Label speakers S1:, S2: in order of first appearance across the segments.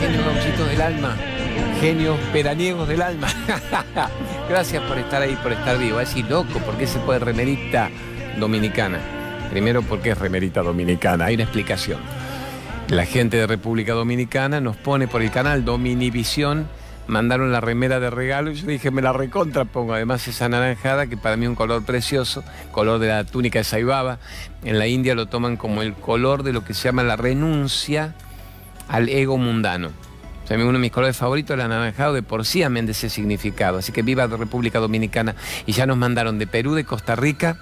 S1: genios gauchitos del alma, genios veraniegos del alma. Gracias por estar ahí, por estar vivo. Es loco, porque se puede remerita dominicana? Primero, porque es remerita dominicana. Hay una explicación. La gente de República Dominicana nos pone por el canal Dominivisión mandaron la remera de regalo y yo dije, me la recontra pongo. Además esa anaranjada, que para mí es un color precioso, color de la túnica de Saibaba. En la India lo toman como el color de lo que se llama la renuncia al ego mundano. O uno de mis colores favoritos, el anaranjado, de por sí amén de ese significado. Así que viva República Dominicana. Y ya nos mandaron de Perú, de Costa Rica,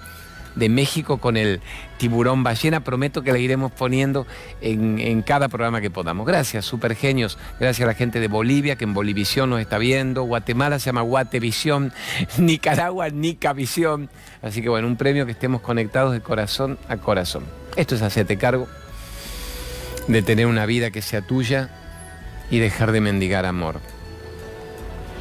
S1: de México con el tiburón ballena. Prometo que la iremos poniendo en, cada programa que podamos. Gracias, super genios. Gracias a la gente de Bolivia, que en Bolivisión nos está viendo. Guatemala se llama Guatevisión. Nicaragua, Nicavisión. Así que bueno, un premio que estemos conectados de corazón a corazón. Esto es hacerte cargo de tener una vida que sea tuya y dejar de mendigar amor.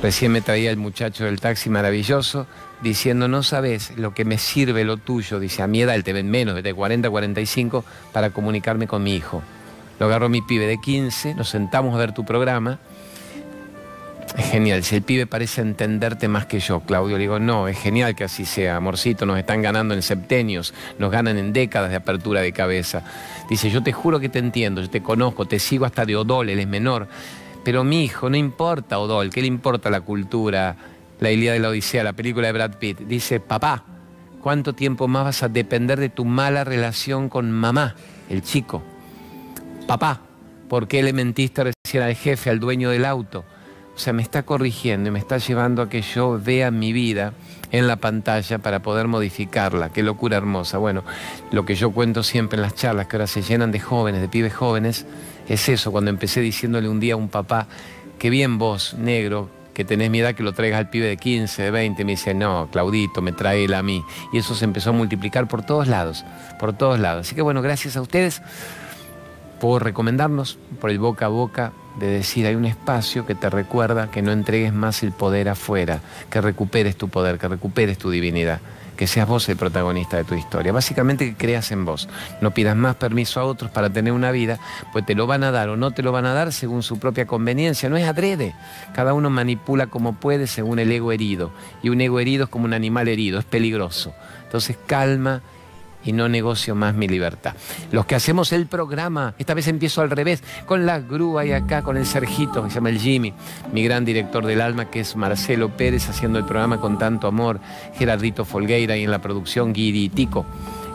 S1: Recién me traía el muchacho del taxi maravilloso diciendo, no sabes lo que me sirve lo tuyo, dice, a mi edad, él te menos, de 40 a 45, para comunicarme con mi hijo. Lo agarró mi pibe de 15, nos sentamos a ver tu programa. Es genial, si el pibe parece entenderte más que yo, Claudio, le digo, no, es genial que así sea, amorcito, nos están ganando en septenios, nos ganan en décadas de apertura de cabeza. Dice, yo te juro que te entiendo, yo te conozco, te sigo hasta de Odol, él es menor, pero mi hijo, no importa Odol, ¿qué le importa la cultura, la Ilíada de la Odisea, la película de Brad Pitt. Dice, papá, ¿cuánto tiempo más vas a depender de tu mala relación con mamá, el chico? Papá, ¿por qué le mentiste recién al jefe, al dueño del auto? O sea, me está corrigiendo y me está llevando a que yo vea mi vida en la pantalla para poder modificarla. Qué locura hermosa. Bueno, lo que yo cuento siempre en las charlas, que ahora se llenan de jóvenes, de pibes jóvenes, es eso, cuando empecé diciéndole un día a un papá, qué bien vos, negro, que tenés mi edad que lo traigas al pibe de 15, de 20, me dice, no, Claudito, me trae él a mí. Y eso se empezó a multiplicar por todos lados, por todos lados. Así que bueno, gracias a ustedes por recomendarnos, por el boca a boca, de decir, hay un espacio que te recuerda que no entregues más el poder afuera, que recuperes tu poder, que recuperes tu divinidad que seas vos el protagonista de tu historia. Básicamente que creas en vos. No pidas más permiso a otros para tener una vida, pues te lo van a dar o no te lo van a dar según su propia conveniencia. No es adrede. Cada uno manipula como puede según el ego herido. Y un ego herido es como un animal herido, es peligroso. Entonces calma y no negocio más mi libertad. Los que hacemos el programa, esta vez empiezo al revés, con la grúa y acá con el Sergito, que se llama el Jimmy, mi gran director del alma, que es Marcelo Pérez, haciendo el programa con tanto amor, Gerardito Folgueira y en la producción Guidi Tico,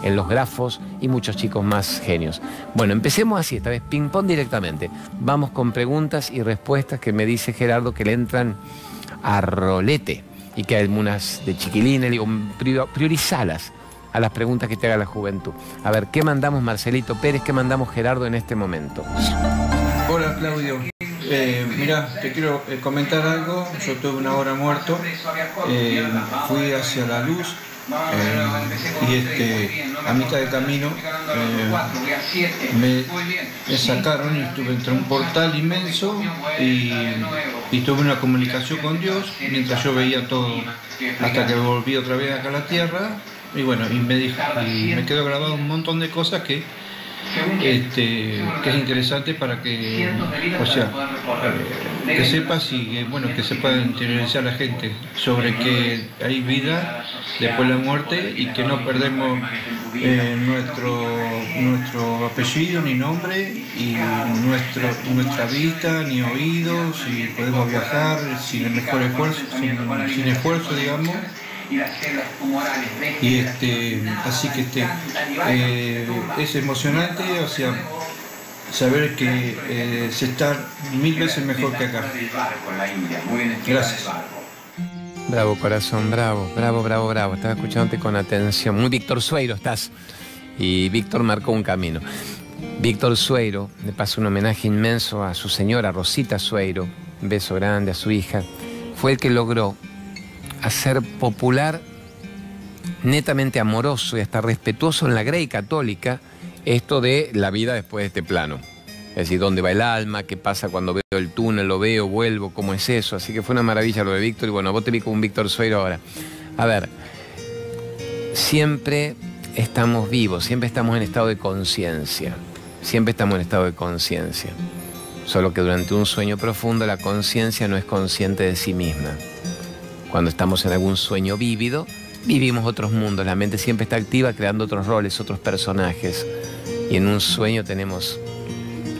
S1: en los grafos y muchos chicos más genios. Bueno, empecemos así, esta vez ping-pong directamente. Vamos con preguntas y respuestas que me dice Gerardo que le entran a rolete y que hay algunas de chiquilines, digo, priorizalas a las preguntas que te haga la juventud. A ver, ¿qué mandamos Marcelito Pérez? ¿Qué mandamos Gerardo en este momento?
S2: Hola Claudio. Eh, mira, te quiero eh, comentar algo. Yo tuve una hora muerto. Eh, fui hacia la luz. y este, a mitad de camino me, sacaron y estuve entre un portal inmenso y, y, tuve una comunicación con Dios mientras yo veía todo hasta que volví otra vez acá a la tierra y bueno, y me, dijo, y me quedó grabado un montón de cosas que, este, que es interesante para que, o sea, eh, que sepas y bueno, que se pueda interiorizar la gente sobre que hay vida después de la muerte y que no perdemos eh, nuestro, nuestro apellido ni nombre y nuestro, nuestra vista ni oídos y podemos viajar sin el mejor esfuerzo, sin esfuerzo, digamos y las células tumorales y este así que este eh, es emocionante o sea saber que eh, se está mil veces mejor que acá gracias
S1: Bravo, corazón, bravo, bravo, bravo, bravo. Estaba escuchándote con atención. Muy Víctor Sueiro estás. Y Víctor marcó un camino. Víctor Sueiro le pasa un homenaje inmenso a su señora Rosita Sueiro, un beso grande a su hija. Fue el que logró hacer popular, netamente amoroso y hasta respetuoso en la Grey Católica, esto de la vida después de este plano. Es decir, dónde va el alma, qué pasa cuando veo el túnel, lo veo, vuelvo, cómo es eso. Así que fue una maravilla lo de Víctor y bueno, vos te vi con un Víctor Suero ahora. A ver, siempre estamos vivos, siempre estamos en estado de conciencia, siempre estamos en estado de conciencia. Solo que durante un sueño profundo la conciencia no es consciente de sí misma. Cuando estamos en algún sueño vívido, vivimos otros mundos. La mente siempre está activa creando otros roles, otros personajes. Y en un sueño tenemos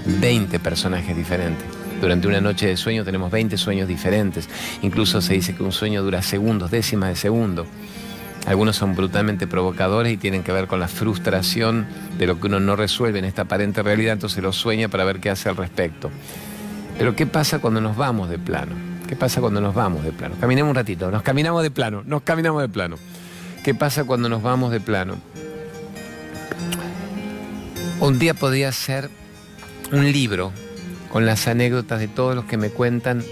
S1: 20 personajes diferentes. Durante una noche de sueño tenemos 20 sueños diferentes. Incluso se dice que un sueño dura segundos, décimas de segundo. Algunos son brutalmente provocadores y tienen que ver con la frustración de lo que uno no resuelve en esta aparente realidad, entonces lo sueña para ver qué hace al respecto. Pero ¿qué pasa cuando nos vamos de plano? ¿Qué pasa cuando nos vamos de plano? Caminemos un ratito, nos caminamos de plano, nos caminamos de plano. ¿Qué pasa cuando nos vamos de plano? Un día podría ser un libro con las anécdotas de todos los que me cuentan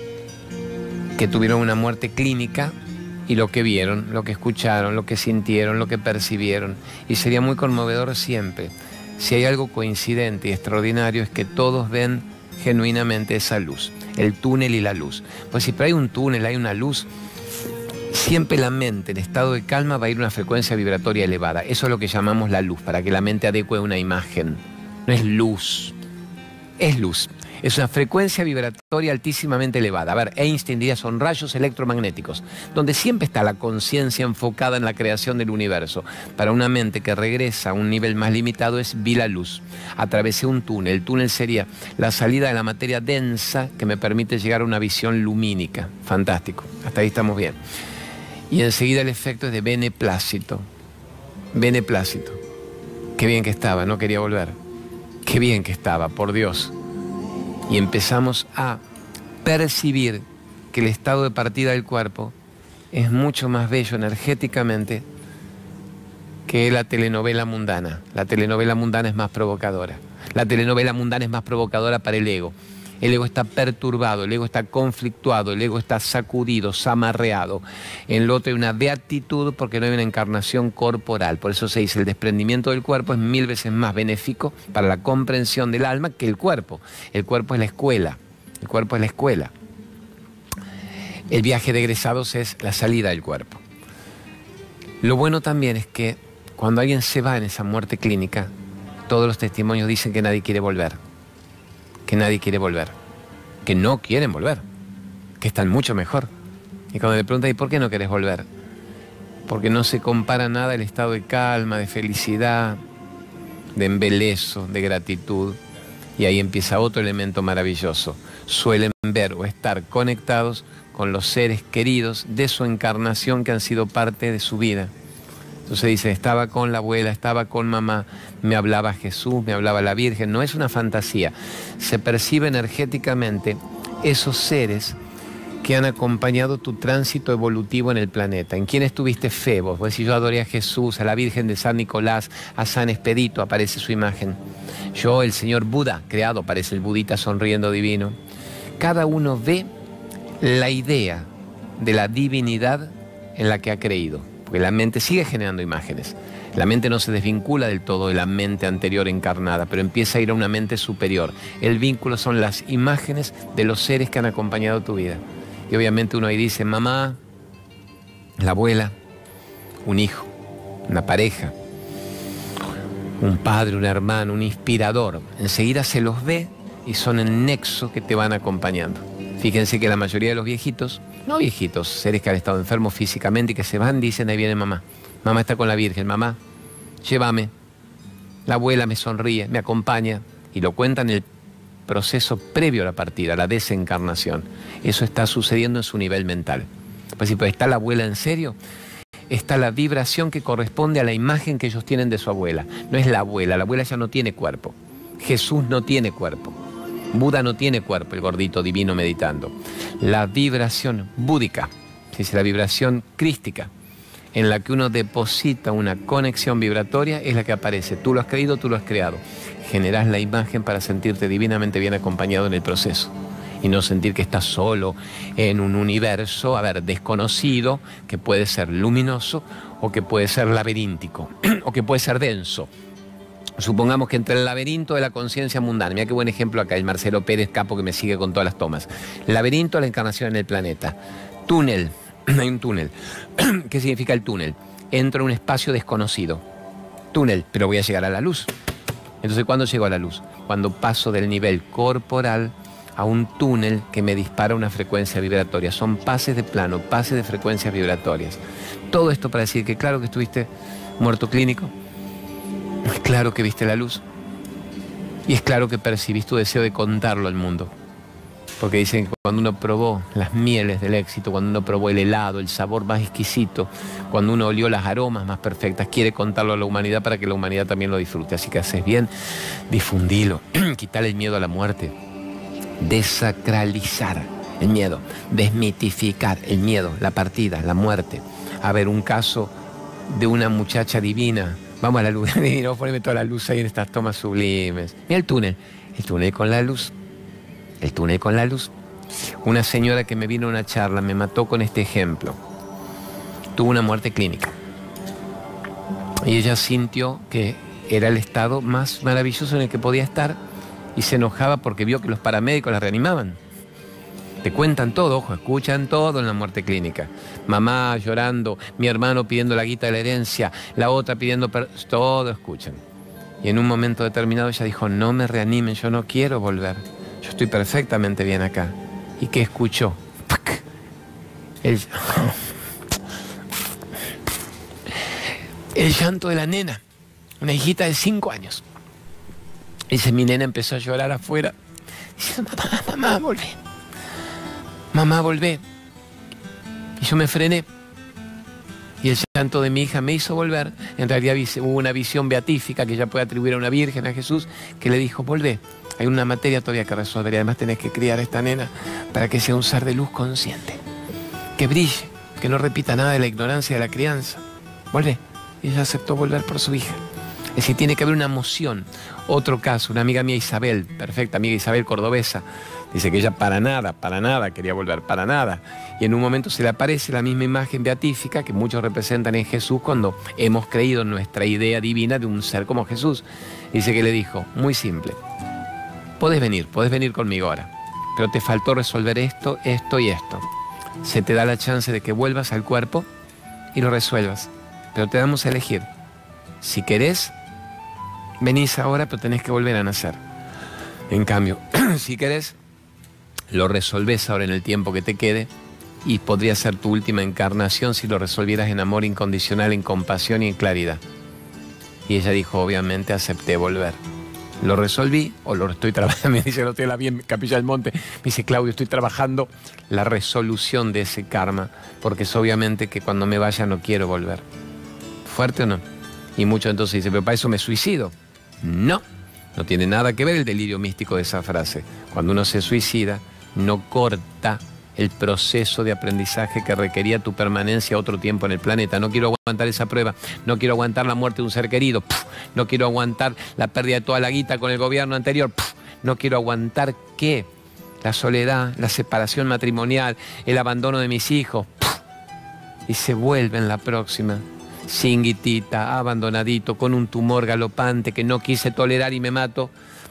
S1: que tuvieron una muerte clínica y lo que vieron, lo que escucharon, lo que sintieron, lo que percibieron. Y sería muy conmovedor siempre. Si hay algo coincidente y extraordinario es que todos ven genuinamente esa luz, el túnel y la luz. Pues si hay un túnel, hay una luz, siempre la mente en estado de calma va a ir a una frecuencia vibratoria elevada. Eso es lo que llamamos la luz, para que la mente adecue una imagen. No es luz, es luz. Es una frecuencia vibratoria altísimamente elevada. A ver, Einstein diría son rayos electromagnéticos, donde siempre está la conciencia enfocada en la creación del universo. Para una mente que regresa a un nivel más limitado es vi la luz. Atravesé un túnel. El túnel sería la salida de la materia densa que me permite llegar a una visión lumínica. Fantástico. Hasta ahí estamos bien. Y enseguida el efecto es de beneplácito. Beneplácito. Qué bien que estaba, no quería volver. Qué bien que estaba, por Dios y empezamos a percibir que el estado de partida del cuerpo es mucho más bello energéticamente que la telenovela mundana. La telenovela mundana es más provocadora. La telenovela mundana es más provocadora para el ego. El ego está perturbado, el ego está conflictuado, el ego está sacudido, zamarreado. En lo otro hay una beatitud porque no hay una encarnación corporal. Por eso se dice, el desprendimiento del cuerpo es mil veces más benéfico para la comprensión del alma que el cuerpo. El cuerpo es la escuela. El cuerpo es la escuela. El viaje de egresados es la salida del cuerpo. Lo bueno también es que cuando alguien se va en esa muerte clínica, todos los testimonios dicen que nadie quiere volver que nadie quiere volver, que no quieren volver, que están mucho mejor. Y cuando le preguntan, ¿y por qué no querés volver? Porque no se compara nada el estado de calma, de felicidad, de embelezo, de gratitud. Y ahí empieza otro elemento maravilloso. Suelen ver o estar conectados con los seres queridos de su encarnación que han sido parte de su vida. Entonces dice, estaba con la abuela, estaba con mamá, me hablaba Jesús, me hablaba la Virgen. No es una fantasía. Se percibe energéticamente esos seres que han acompañado tu tránsito evolutivo en el planeta. ¿En quién estuviste fe vos? Pues si yo adoré a Jesús, a la Virgen de San Nicolás, a San Expedito, aparece su imagen. Yo, el Señor Buda, creado, aparece el budita sonriendo divino. Cada uno ve la idea de la divinidad en la que ha creído la mente sigue generando imágenes. La mente no se desvincula del todo de la mente anterior encarnada, pero empieza a ir a una mente superior. El vínculo son las imágenes de los seres que han acompañado tu vida. Y obviamente uno ahí dice, mamá, la abuela, un hijo, una pareja, un padre, un hermano, un inspirador. Enseguida se los ve y son el nexo que te van acompañando. Fíjense que la mayoría de los viejitos no viejitos, seres que han estado enfermos físicamente y que se van, dicen, ahí viene mamá. Mamá está con la Virgen, mamá, llévame. La abuela me sonríe, me acompaña y lo cuentan el proceso previo a la partida, la desencarnación. Eso está sucediendo en su nivel mental. Pues si está la abuela en serio, está la vibración que corresponde a la imagen que ellos tienen de su abuela. No es la abuela, la abuela ya no tiene cuerpo. Jesús no tiene cuerpo. Buda no tiene cuerpo, el gordito divino meditando. La vibración búdica, es la vibración crística, en la que uno deposita una conexión vibratoria, es la que aparece. Tú lo has creído, tú lo has creado. Generás la imagen para sentirte divinamente bien acompañado en el proceso y no sentir que estás solo en un universo, a ver, desconocido, que puede ser luminoso o que puede ser laberíntico o que puede ser denso Supongamos que entre el laberinto de la conciencia mundana, mira qué buen ejemplo acá, el Marcelo Pérez Capo que me sigue con todas las tomas. Laberinto de la encarnación en el planeta. Túnel, hay un túnel. ¿Qué significa el túnel? Entro en un espacio desconocido. Túnel, pero voy a llegar a la luz. Entonces, ¿cuándo llego a la luz? Cuando paso del nivel corporal a un túnel que me dispara una frecuencia vibratoria. Son pases de plano, pases de frecuencias vibratorias. Todo esto para decir que claro que estuviste muerto clínico, es claro que viste la luz y es claro que percibiste tu deseo de contarlo al mundo. Porque dicen que cuando uno probó las mieles del éxito, cuando uno probó el helado, el sabor más exquisito, cuando uno olió las aromas más perfectas, quiere contarlo a la humanidad para que la humanidad también lo disfrute. Así que haces bien, difundilo, quitarle el miedo a la muerte, desacralizar el miedo, desmitificar el miedo, la partida, la muerte. A ver, un caso de una muchacha divina. Vamos a la luz, divino, poneme toda la luz ahí en estas tomas sublimes. Mira el túnel, el túnel con la luz el túnel con la luz. Una señora que me vino a una charla me mató con este ejemplo. Tuvo una muerte clínica. Y ella sintió que era el estado más maravilloso en el que podía estar y se enojaba porque vio que los paramédicos la reanimaban. Te cuentan todo, ojo, escuchan todo en la muerte clínica. Mamá llorando, mi hermano pidiendo la guita de la herencia, la otra pidiendo... Todo escuchan. Y en un momento determinado ella dijo, no me reanimen, yo no quiero volver. Yo estoy perfectamente bien acá. ¿Y qué escuchó? El, el llanto de la nena, una hijita de cinco años. Dice, mi nena empezó a llorar afuera. Dice, mamá, mamá, volvé. Mamá, volvé. Y yo me frené. Y el llanto de mi hija me hizo volver. En realidad hubo una visión beatífica que ella puede atribuir a una virgen, a Jesús, que le dijo, volvé. Hay una materia todavía que resolver y además tenés que criar a esta nena para que sea un ser de luz consciente. Que brille, que no repita nada de la ignorancia de la crianza. Vuelve. Y ella aceptó volver por su hija. Es decir, tiene que haber una emoción. Otro caso, una amiga mía Isabel, perfecta amiga Isabel Cordobesa, dice que ella para nada, para nada quería volver, para nada. Y en un momento se le aparece la misma imagen beatífica que muchos representan en Jesús cuando hemos creído en nuestra idea divina de un ser como Jesús. Dice que le dijo, muy simple, Podés venir, podés venir conmigo ahora, pero te faltó resolver esto, esto y esto. Se te da la chance de que vuelvas al cuerpo y lo resuelvas, pero te damos a elegir. Si querés, venís ahora, pero tenés que volver a nacer. En cambio, si querés, lo resolvés ahora en el tiempo que te quede y podría ser tu última encarnación si lo resolvieras en amor incondicional, en compasión y en claridad. Y ella dijo, obviamente, acepté volver lo resolví o lo estoy trabajando. Me dice, no estoy la bien Capilla del Monte. Me dice, Claudio, estoy trabajando la resolución de ese karma, porque es obviamente que cuando me vaya no quiero volver. ¿Fuerte o no? Y mucho entonces dice, pero para eso me suicido. No, no tiene nada que ver el delirio místico de esa frase. Cuando uno se suicida, no corta el proceso de aprendizaje que requería tu permanencia otro tiempo en el planeta. No quiero aguantar esa prueba, no quiero aguantar la muerte de un ser querido, no quiero aguantar la pérdida de toda la guita con el gobierno anterior, no quiero aguantar qué, la soledad, la separación matrimonial, el abandono de mis hijos. Y se vuelve en la próxima, sin guitita, abandonadito, con un tumor galopante que no quise tolerar y me mato,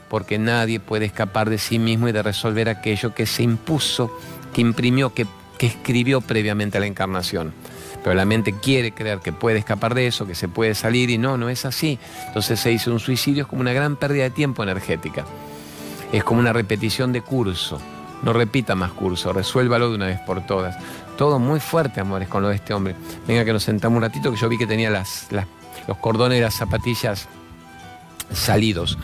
S1: porque nadie puede escapar de sí mismo y de resolver aquello que se impuso que imprimió, que, escribió previamente a la encarnación. Pero la mente quiere creer que puede escapar de eso, que se puede salir y no, no es así. Entonces se dice un suicidio es como una gran pérdida de tiempo energética. Es como una repetición de curso. No repita más curso, resuélvalo de una vez por todas. Todo muy fuerte, amores, con lo de este hombre. Venga que nos sentamos un ratito, que yo vi que tenía las, los cordones de las zapatillas salidos.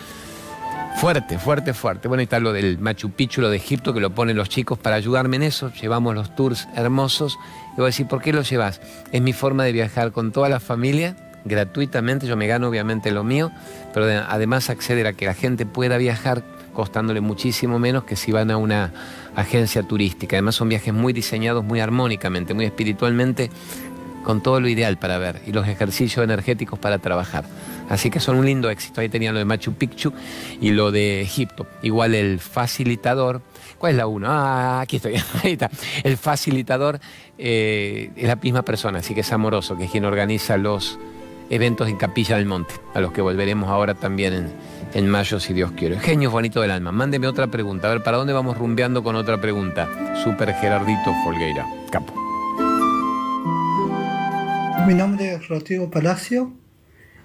S1: Fuerte, fuerte, fuerte. Bueno, y está lo del Machu Picchu, lo de Egipto, que lo ponen los chicos para ayudarme en eso. Llevamos los tours hermosos. Y voy a decir, ¿por qué los llevas? Es mi forma de viajar con toda la familia, gratuitamente. Yo me gano obviamente lo mío, pero además acceder a que la gente pueda viajar costándole muchísimo menos que si van a una agencia turística. Además son viajes muy diseñados, muy armónicamente, muy espiritualmente, con todo lo ideal para ver y los ejercicios energéticos para trabajar. Así que son un lindo éxito. Ahí tenían lo de Machu Picchu y lo de Egipto. Igual el facilitador. ¿Cuál es la uno? Ah, aquí estoy. Ahí está. El facilitador eh, es la misma persona, así que es amoroso, que es quien organiza los eventos en Capilla del Monte, a los que volveremos ahora también en, mayo, si Dios quiere. Genio bonito del alma. Mándeme otra pregunta. A ver, ¿para dónde vamos rumbeando con otra pregunta? Super Gerardito Folgueira. Capo.
S3: Mi nombre es Rodrigo Palacio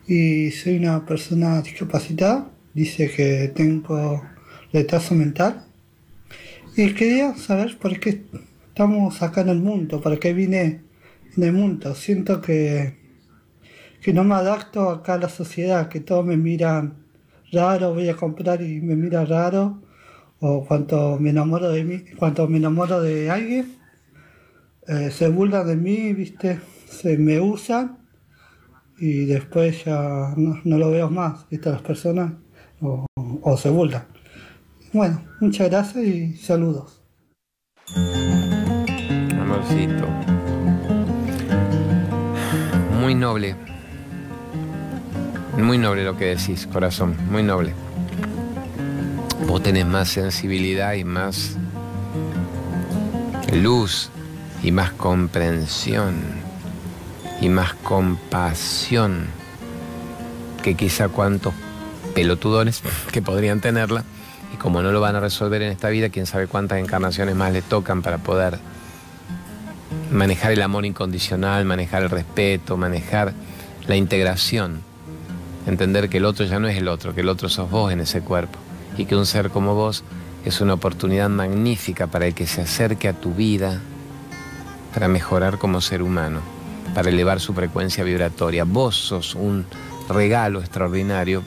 S3: y soy una persona discapacitada. Dice que tengo retraso mental Y quería saber por qué estamos acá en el mundo, para qué vine en el mundo. Siento que, que no me adapto acá a la sociedad, que todos me miran raro, voy a comprar y me mira raro, o cuando me enamoro de mí, cuando me enamoro de alguien, eh, se burlan de mí, viste, se me usan y después ya no, lo veo más, viste, las personas o, o se burlan. Bueno, muchas gracias y saludos.
S1: Amorcito. Muy noble. Muy noble lo que decís, corazón. Muy noble. Vos tenés más sensibilidad y más luz y más comprensión y más compasión que quizá cuantos pelotudones que podrían tenerla y como no lo van a resolver en esta vida, quién sabe cuántas encarnaciones más le tocan para poder manejar el amor incondicional, manejar el respeto, manejar la integración. Entender que el otro ya no es el otro, que el otro sos vos en ese cuerpo. Y que un ser como vos es una oportunidad magnífica para el que se acerque a tu vida, para mejorar como ser humano, para elevar su frecuencia vibratoria. Vos sos un regalo extraordinario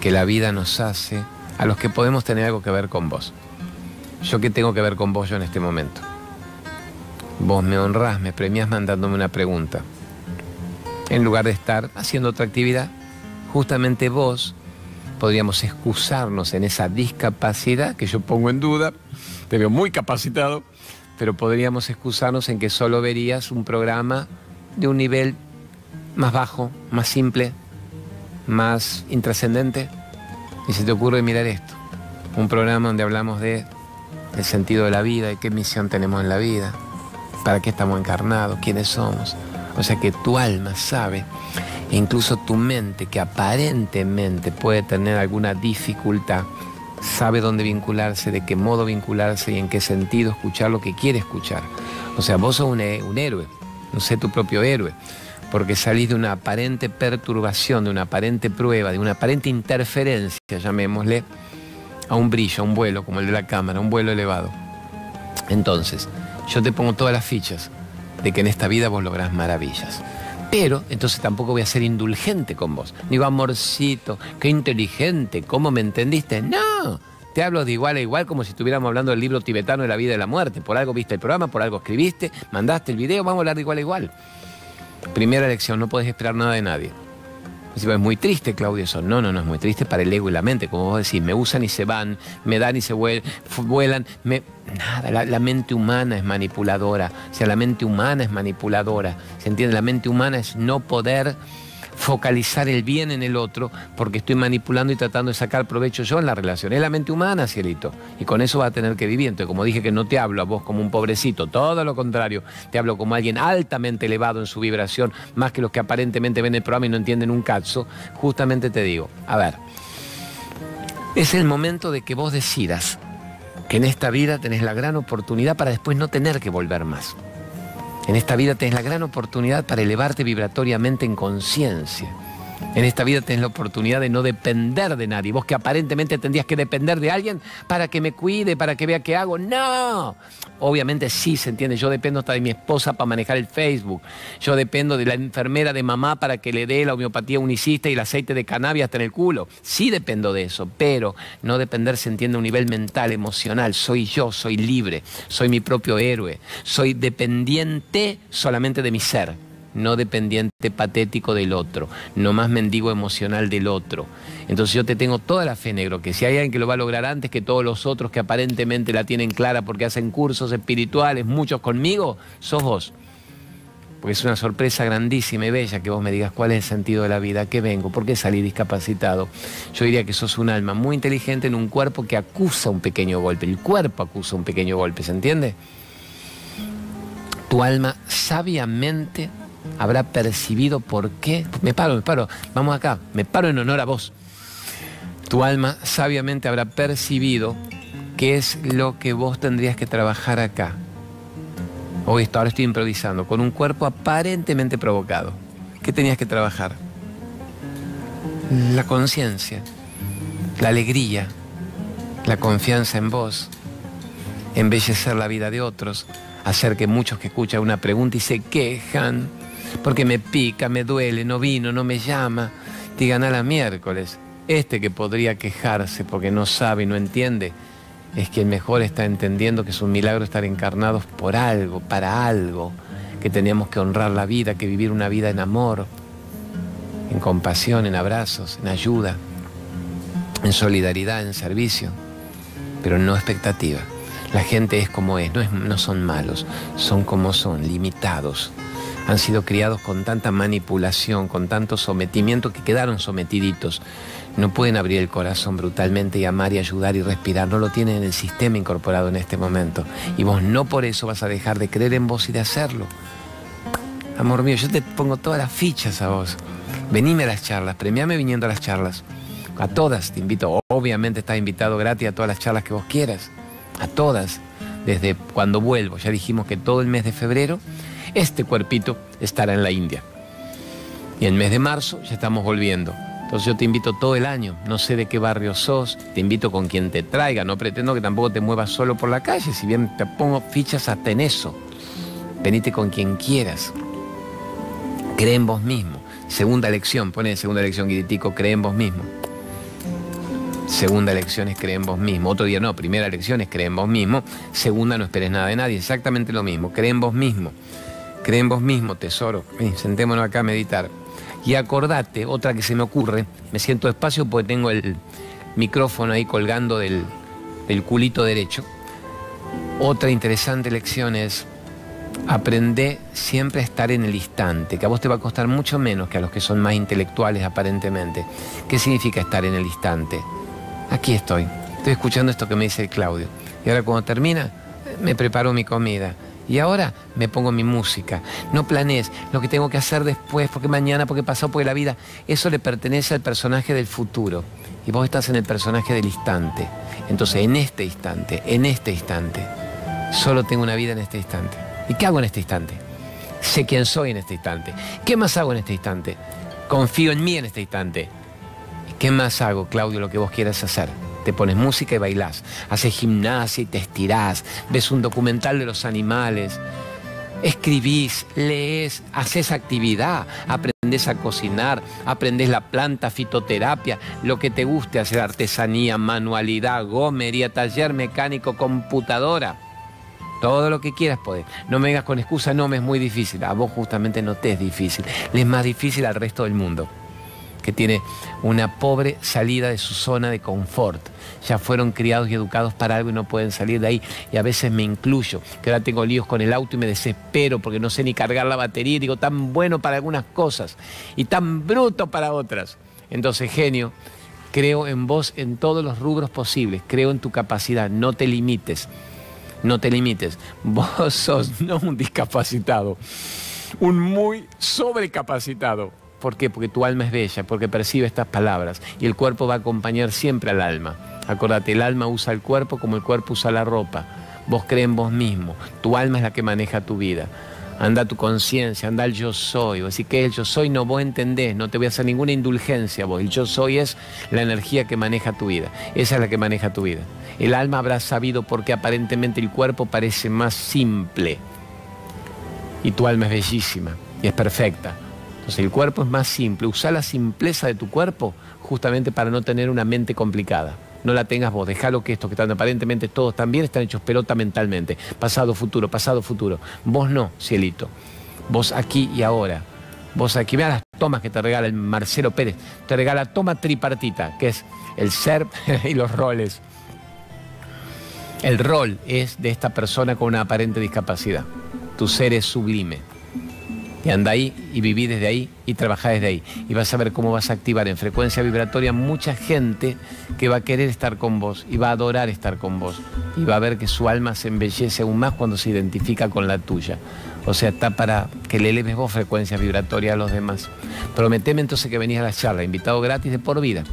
S1: que la vida nos hace a los que podemos tener algo que ver con vos. Yo qué tengo que ver con vos yo en este momento. Vos me honrás, me premiás mandándome una pregunta. En lugar de estar haciendo otra actividad, justamente vos podríamos excusarnos en esa discapacidad que yo pongo en duda, te veo muy capacitado, pero podríamos excusarnos en que solo verías un programa de un nivel más bajo, más simple, más intrascendente y se te ocurre mirar esto, un programa donde hablamos de el sentido de la vida, y qué misión tenemos en la vida, para qué estamos encarnados, quiénes somos. O sea que tu alma sabe, e incluso tu mente, que aparentemente puede tener alguna dificultad, sabe dónde vincularse, de qué modo vincularse y en qué sentido escuchar lo que quiere escuchar. O sea, vos sos un, un héroe, no sé tu propio héroe porque salís de una aparente perturbación, de una aparente prueba, de una aparente interferencia, llamémosle, a un brillo, a un vuelo, como el de la cámara, un vuelo elevado. Entonces, yo te pongo todas las fichas de que en esta vida vos lográs maravillas. Pero entonces tampoco voy a ser indulgente con vos. Digo, amorcito, qué inteligente, ¿cómo me entendiste? No, te hablo de igual a igual como si estuviéramos hablando del libro tibetano de la vida y la muerte. Por algo viste el programa, por algo escribiste, mandaste el video, vamos a hablar de igual a igual. Primera lección, no podés esperar nada de nadie. Es muy triste, Claudio, eso. No, no, no es muy triste para el ego y la mente. Como vos decís, me usan y se van, me dan y se vuelan. Me... Nada, la, la, mente humana es manipuladora. O sea, la mente humana es manipuladora. ¿Se entiende? La mente humana es no poder focalizar el bien en el otro porque estoy manipulando y tratando de sacar provecho yo en la relación. Es la mente humana, cielito. Y con eso va a tener que vivir. Entonces, como dije que no te hablo a vos como un pobrecito, todo lo contrario, te hablo como alguien altamente elevado en su vibración, más que los que aparentemente ven el programa y no entienden un cazo, justamente te digo, a ver, es el momento de que vos decidas que en esta vida tenés la gran oportunidad para después no tener que volver más. En esta vida tenés la gran oportunidad para elevarte vibratoriamente en conciencia. En esta vida tenés la oportunidad de no depender de nadie. Vos que aparentemente tendrías que depender de alguien para que me cuide, para que vea qué hago. No. Obviamente sí, se entiende. Yo dependo hasta de mi esposa para manejar el Facebook. Yo dependo de la enfermera de mamá para que le dé la homeopatía unicista y el aceite de cannabis hasta en el culo. Sí dependo de eso, pero no depender se entiende a un nivel mental, emocional. Soy yo, soy libre, soy mi propio héroe. Soy dependiente solamente de mi ser no dependiente patético del otro, no más mendigo emocional del otro. Entonces yo te tengo toda la fe, negro, que si hay alguien que lo va a lograr antes que todos los otros que aparentemente la tienen clara porque hacen cursos espirituales, muchos conmigo, sos vos. Porque es una sorpresa grandísima y bella que vos me digas cuál es el sentido de la vida, qué vengo, por qué salí discapacitado. Yo diría que sos un alma muy inteligente en un cuerpo que acusa un pequeño golpe. El cuerpo acusa un pequeño golpe, ¿se entiende? Tu alma sabiamente habrá percibido por qué. Me paro, me paro, vamos acá, me paro en honor a vos. Tu alma sabiamente habrá percibido qué es lo que vos tendrías que trabajar acá. Hoy ahora estoy improvisando, con un cuerpo aparentemente provocado. ¿Qué tenías que trabajar? La conciencia, la alegría, la confianza en vos, embellecer la vida de otros, hacer que muchos que escuchan una pregunta y se quejan, porque me pica, me duele, no vino, no me llama, digan a la miércoles. Este que podría quejarse porque no sabe y no entiende, es quien mejor está entendiendo que es un milagro estar encarnados por algo, para algo, que teníamos que honrar la vida, que vivir una vida en amor, en compasión, en abrazos, en ayuda, en solidaridad, en servicio, pero no expectativa. La gente es como es, no, es, no son malos, son como son, limitados. Han sido criados con tanta manipulación, con tanto sometimiento que quedaron sometiditos. No pueden abrir el corazón brutalmente y amar y ayudar y respirar. No lo tienen en el sistema incorporado en este momento. Y vos no por eso vas a dejar de creer en vos y de hacerlo. Amor mío, yo te pongo todas las fichas a vos. Venime a las charlas, premiame viniendo a las charlas. A todas te invito. Obviamente estás invitado gratis a todas las charlas que vos quieras. A todas. Desde cuando vuelvo. Ya dijimos que todo el mes de febrero este cuerpito estará en la India. Y el mes de marzo ya estamos volviendo. Entonces yo te invito todo el año. No sé de qué barrio sos. Te invito con quien te traiga. No pretendo que tampoco te muevas solo por la calle. Si bien te pongo fichas hasta en eso. Venite con quien quieras. Cree en vos mismo. Segunda lección, pone segunda lección, Guiritico, cree en vos mismo. Segunda lección es cree en vos mismo. Otro día no, primera lección es cree en vos mismo. Segunda no esperes nada de nadie. Exactamente lo mismo. Cree en vos mismo. Cree en vos mismo, tesoro. sentémonos acá a meditar. Y acordate, otra que se me ocurre, me siento despacio porque tengo el micrófono ahí colgando del, del culito derecho. Otra interesante lección es aprende siempre a estar en el instante, que a vos te va a costar mucho menos que a los que son más intelectuales aparentemente. ¿Qué significa estar en el instante? Aquí estoy, estoy escuchando esto que me dice Claudio. Y ahora cuando termina, me preparo mi comida. Y ahora me pongo mi música. No planees lo que tengo que hacer después, porque mañana, porque pasado, porque la vida. Eso le pertenece al personaje del futuro. Y vos estás en el personaje del instante. Entonces, en este instante, en este instante, solo tengo una vida en este instante. ¿Y qué hago en este instante? Sé quién soy en este instante. ¿Qué más hago en este instante? Confío en mí en este instante. ¿Qué más hago, Claudio, lo que vos quieras hacer? Te pones música y bailás. Haces gimnasia y te estirás. Ves un documental de los animales. Escribís, lees, haces actividad, aprendes a cocinar, aprendes la planta, fitoterapia, lo que te guste hacer, artesanía, manualidad, gomería, taller mecánico, computadora. Todo lo que quieras poder. No me vengas con excusa, no me es muy difícil. A vos justamente no te es difícil. Le es más difícil al resto del mundo, que tiene una pobre salida de su zona de confort. Ya fueron criados y educados para algo y no pueden salir de ahí. Y a veces me incluyo, que ahora tengo líos con el auto y me desespero porque no sé ni cargar la batería digo, tan bueno para algunas cosas y tan bruto para otras. Entonces, genio, creo en vos en todos los rubros posibles, creo en tu capacidad, no te limites no te limites. Vos sos no un discapacitado, un muy sobrecapacitado. ¿Por qué? Porque tu alma es bella, porque percibe estas palabras y el cuerpo va a acompañar siempre al alma. Acordate, el alma usa el cuerpo como el cuerpo usa la ropa. Vos crees en vos mismo, tu alma es la que maneja tu vida anda tu conciencia, anda el yo soy. Vos decís que el yo soy no vos entendés, no te voy a hacer ninguna indulgencia vos. El yo soy es la energía que maneja tu vida. Esa es la que maneja tu vida. El alma habrá sabido porque aparentemente el cuerpo parece más simple. Y tu alma es bellísima y es perfecta. Entonces el cuerpo es más simple. Usa la simpleza de tu cuerpo justamente para no tener una mente complicada no la tengas vos, déjalo que estos que están aparentemente todos también están hechos pelota mentalmente. Pasado, futuro, pasado, futuro. Vos no, cielito. Vos aquí y ahora. Vos aquí, mira las tomas que te regala el Marcelo Pérez. Te regala toma tripartita, que es el ser y los roles. El rol es de esta persona con una aparente discapacidad. Tu ser es sublime. Y anda ahí y viví desde ahí y trabajá desde ahí. Y vas a ver cómo vas a activar en frecuencia vibratoria mucha gente que va a querer estar con vos y va a adorar estar con vos. Y va a ver que su alma se embellece aún más cuando se identifica con la tuya. O sea, está para que le eleves vos frecuencia vibratoria a los demás. Prometeme entonces que venís a la charla, invitado gratis de por vida.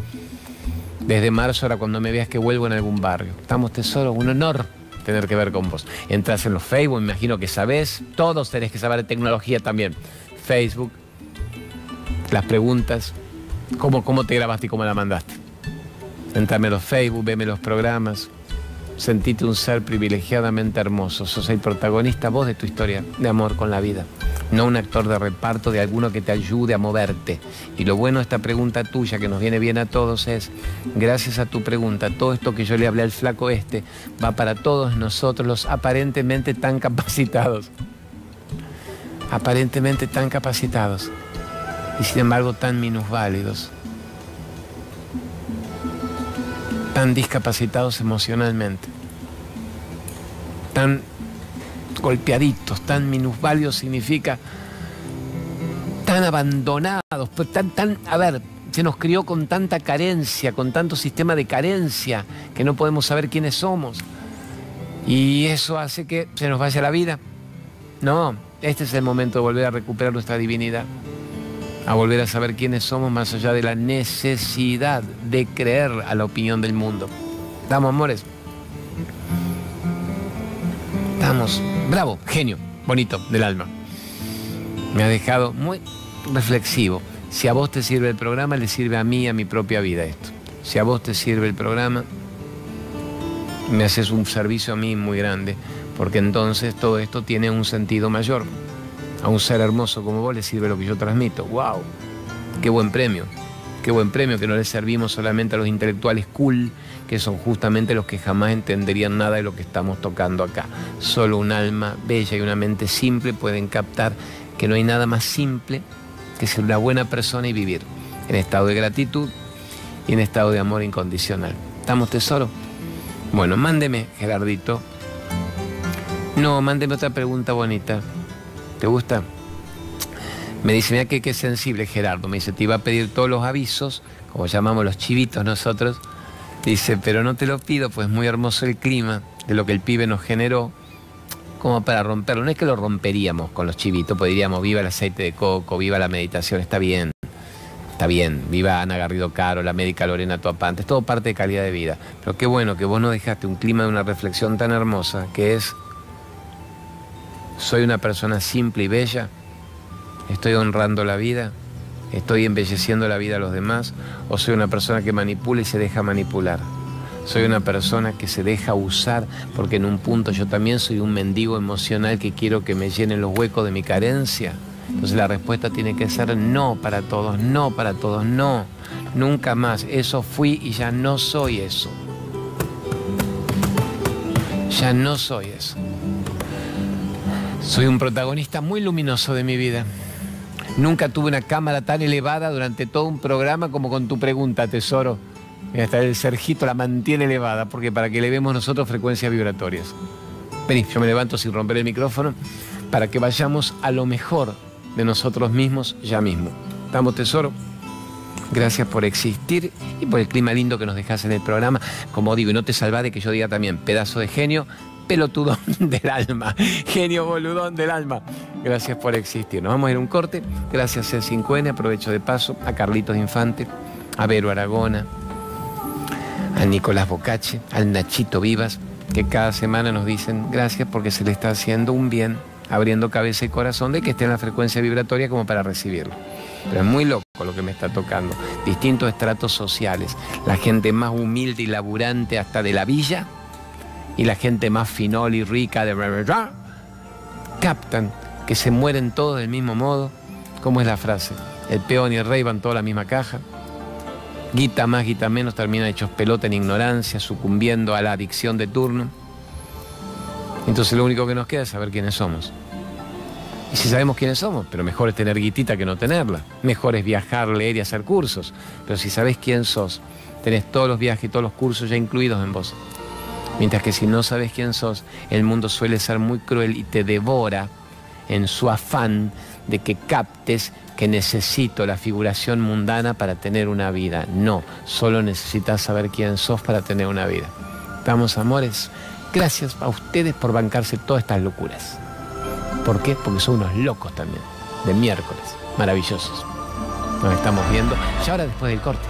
S1: Desde marzo, ahora cuando me veas que vuelvo en algún barrio. Estamos tesoro, un honor tener que ver con vos. Entras en los Facebook, imagino que sabés, todos tenés que saber de tecnología también. Facebook, las preguntas, cómo, cómo te grabaste y cómo la mandaste. Entrame a los Facebook, veme los programas, Sentite un ser privilegiadamente hermoso. Sos el protagonista vos de tu historia de amor con la vida. No un actor de reparto de alguno que te ayude a moverte. Y lo bueno de esta pregunta tuya que nos viene bien a todos es, gracias a tu pregunta, todo esto que yo le hablé al flaco este va para todos nosotros los aparentemente tan capacitados. Aparentemente tan capacitados. Y sin embargo tan minusválidos. Tan discapacitados emocionalmente tan golpeaditos, tan minusválidos significa tan abandonados, pues tan, tan, a ver, se nos crió con tanta carencia, con tanto sistema de carencia, que no podemos saber quiénes somos. Y eso hace que se nos vaya la vida. No, este es el momento de volver a recuperar nuestra divinidad, a volver a saber quiénes somos más allá de la necesidad de creer a la opinión del mundo. Damos, amores. Estamos. Bravo, genio, bonito, del alma. Me ha dejado muy reflexivo. Si a vos te sirve el programa, le sirve a mí, a mi propia vida esto. Si a vos te sirve el programa, me haces un servicio a mí muy grande, porque entonces todo esto tiene un sentido mayor. A un ser hermoso como vos le sirve lo que yo transmito. ¡Wow! ¡Qué buen premio! Qué buen premio que no le servimos solamente a los intelectuales cool, que son justamente los que jamás entenderían nada de lo que estamos tocando acá. Solo un alma bella y una mente simple pueden captar que no hay nada más simple que ser una buena persona y vivir en estado de gratitud y en estado de amor incondicional. ¿Estamos tesoro? Bueno, mándeme, Gerardito. No, mándeme otra pregunta bonita. ¿Te gusta? Me dice, mira que qué sensible Gerardo. Me dice, te iba a pedir todos los avisos, como llamamos los chivitos nosotros. Dice, pero no te lo pido, pues muy hermoso el clima de lo que el pibe nos generó, como para romperlo. No es que lo romperíamos con los chivitos, pues diríamos, viva el aceite de coco, viva la meditación, está bien. Está bien, viva Ana Garrido Caro, la médica Lorena Tuapante, es todo parte de calidad de vida. Pero qué bueno que vos no dejaste un clima de una reflexión tan hermosa que es, soy una persona simple y bella ¿Estoy honrando la vida? ¿Estoy embelleciendo la vida a los demás? ¿O soy una persona que manipula y se deja manipular? Soy una persona que se deja usar porque en un punto yo también soy un mendigo emocional que quiero que me llenen los huecos de mi carencia. Entonces la respuesta tiene que ser no para todos, no para todos, no. Nunca más. Eso fui y ya no soy eso. Ya no soy eso. Soy un protagonista muy luminoso de mi vida. Nunca tuve una cámara tan elevada durante todo un programa como con tu pregunta, tesoro. Hasta el Sergito la mantiene elevada, porque para que elevemos nosotros frecuencias vibratorias. Vení, yo me levanto sin romper el micrófono, para que vayamos a lo mejor de nosotros mismos ya mismo. ¿Estamos, tesoro? Gracias por existir y por el clima lindo que nos dejas en el programa. Como digo, y no te salva de que yo diga también, pedazo de genio, pelotudón del alma, genio boludón del alma. Gracias por existir. Nos vamos a ir un corte. Gracias a 5 n aprovecho de paso, a Carlitos Infante, a Vero Aragona, a Nicolás Bocache, al Nachito Vivas, que cada semana nos dicen gracias porque se le está haciendo un bien, abriendo cabeza y corazón de que esté en la frecuencia vibratoria como para recibirlo. Pero es muy loco lo que me está tocando. Distintos estratos sociales. La gente más humilde y laburante hasta de la villa y la gente más finol y rica de captan que se mueren todos del mismo modo. ¿Cómo es la frase? El peón y el rey van toda la misma caja. Guita más, guita menos, terminan hechos pelota en ignorancia, sucumbiendo a la adicción de turno. Entonces lo único que nos queda es saber quiénes somos. Y si sabemos quiénes somos, pero mejor es tener guitita que no tenerla. Mejor es viajar, leer y hacer cursos. Pero si sabes quién sos, tenés todos los viajes y todos los cursos ya incluidos en vos. Mientras que si no sabes quién sos, el mundo suele ser muy cruel y te devora en su afán de que captes que necesito la figuración mundana para tener una vida. No, solo necesitas saber quién sos para tener una vida. Vamos, amores. Gracias a ustedes por bancarse todas estas locuras. ¿Por qué? Porque son unos locos también. De miércoles. Maravillosos. Nos estamos viendo. Y ahora después del corte.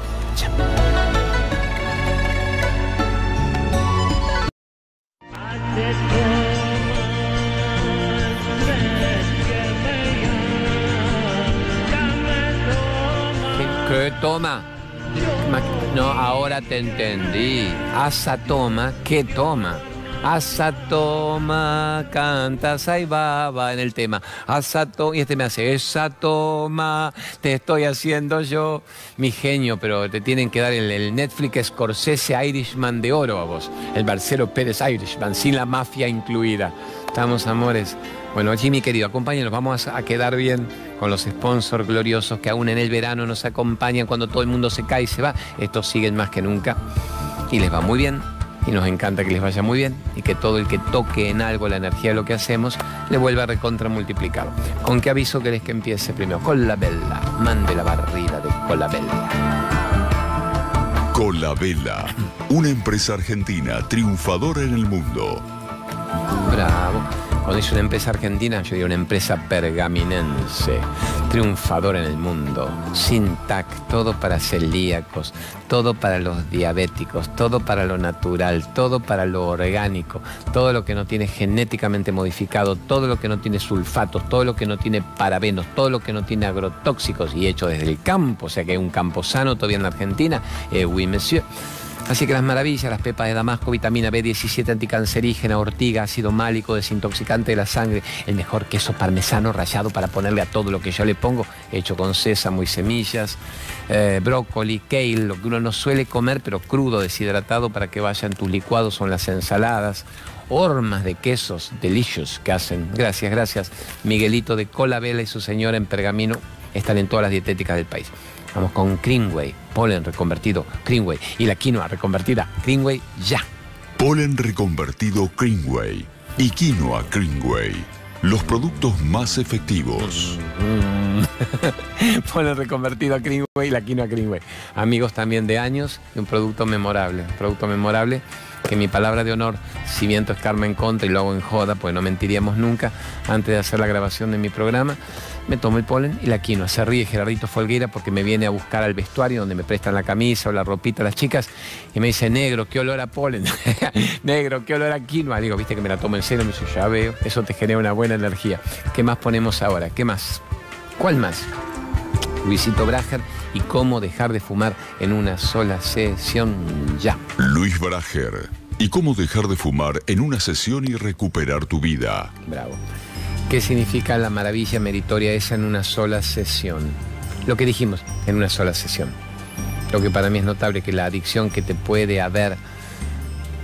S1: No, ahora te entendí. Asa toma, ¿qué toma? Asa toma, canta baba en el tema. Asa toma, y este me hace, esa toma, te estoy haciendo yo. Mi genio, pero te tienen que dar el, el Netflix Scorsese Irishman de oro a vos. El Barcelo Pérez Irishman, sin la mafia incluida. Estamos, amores. Bueno, Jimmy querido, acompáñenos, vamos a quedar bien con los sponsors gloriosos que aún en el verano nos acompañan cuando todo el mundo se cae y se va. Estos siguen más que nunca y les va muy bien y nos encanta que les vaya muy bien y que todo el que toque en algo la energía de lo que hacemos le vuelva a recontra multiplicar. ¿Con qué aviso querés que empiece primero? Con la vela, mande la barrida de Colabella.
S4: Colabella, una empresa argentina triunfadora en el mundo.
S1: Bravo. Cuando dice una empresa argentina, yo digo una empresa pergaminense, triunfadora en el mundo, sin TAC, todo para celíacos, todo para los diabéticos, todo para lo natural, todo para lo orgánico, todo lo que no tiene genéticamente modificado, todo lo que no tiene sulfatos, todo lo que no tiene parabenos, todo lo que no tiene agrotóxicos y hecho desde el campo, o sea que hay un campo sano todavía en la Argentina, eh, oui monsieur. Así que las maravillas, las pepas de Damasco, vitamina B17 anticancerígena, ortiga, ácido málico, desintoxicante de la sangre, el mejor queso parmesano rallado para ponerle a todo lo que yo le pongo, hecho con sésamo y semillas, eh, brócoli, kale, lo que uno no suele comer, pero crudo, deshidratado para que vayan tus licuados son las ensaladas, hormas de quesos delicious que hacen. Gracias, gracias. Miguelito de Colabela y su señora en Pergamino están en todas las dietéticas del país. Vamos con Greenway, polen reconvertido Greenway y la quinoa reconvertida Greenway ya.
S4: Polen reconvertido Greenway y quinoa Greenway. Los productos más efectivos.
S1: Mm. polen reconvertido Greenway y la quinoa Greenway. Amigos también de años y un producto memorable. Un producto memorable que mi palabra de honor, si viento es Carmen Contra y lo hago en joda, pues no mentiríamos nunca, antes de hacer la grabación de mi programa, me tomo el polen y la quinoa. Se ríe Gerardito Folguera porque me viene a buscar al vestuario donde me prestan la camisa o la ropita las chicas y me dice, negro, qué olor a polen, negro, qué olor a quinoa. Digo, viste que me la tomo en serio, me dice, ya veo, eso te genera una buena energía. ¿Qué más ponemos ahora? ¿Qué más? ¿Cuál más? Luisito Brager y cómo dejar de fumar en una sola sesión ya.
S4: Luis Brager y cómo dejar de fumar en una sesión y recuperar tu vida.
S1: Bravo. ¿Qué significa la maravilla meritoria esa en una sola sesión? Lo que dijimos, en una sola sesión. Lo que para mí es notable, que la adicción que te puede haber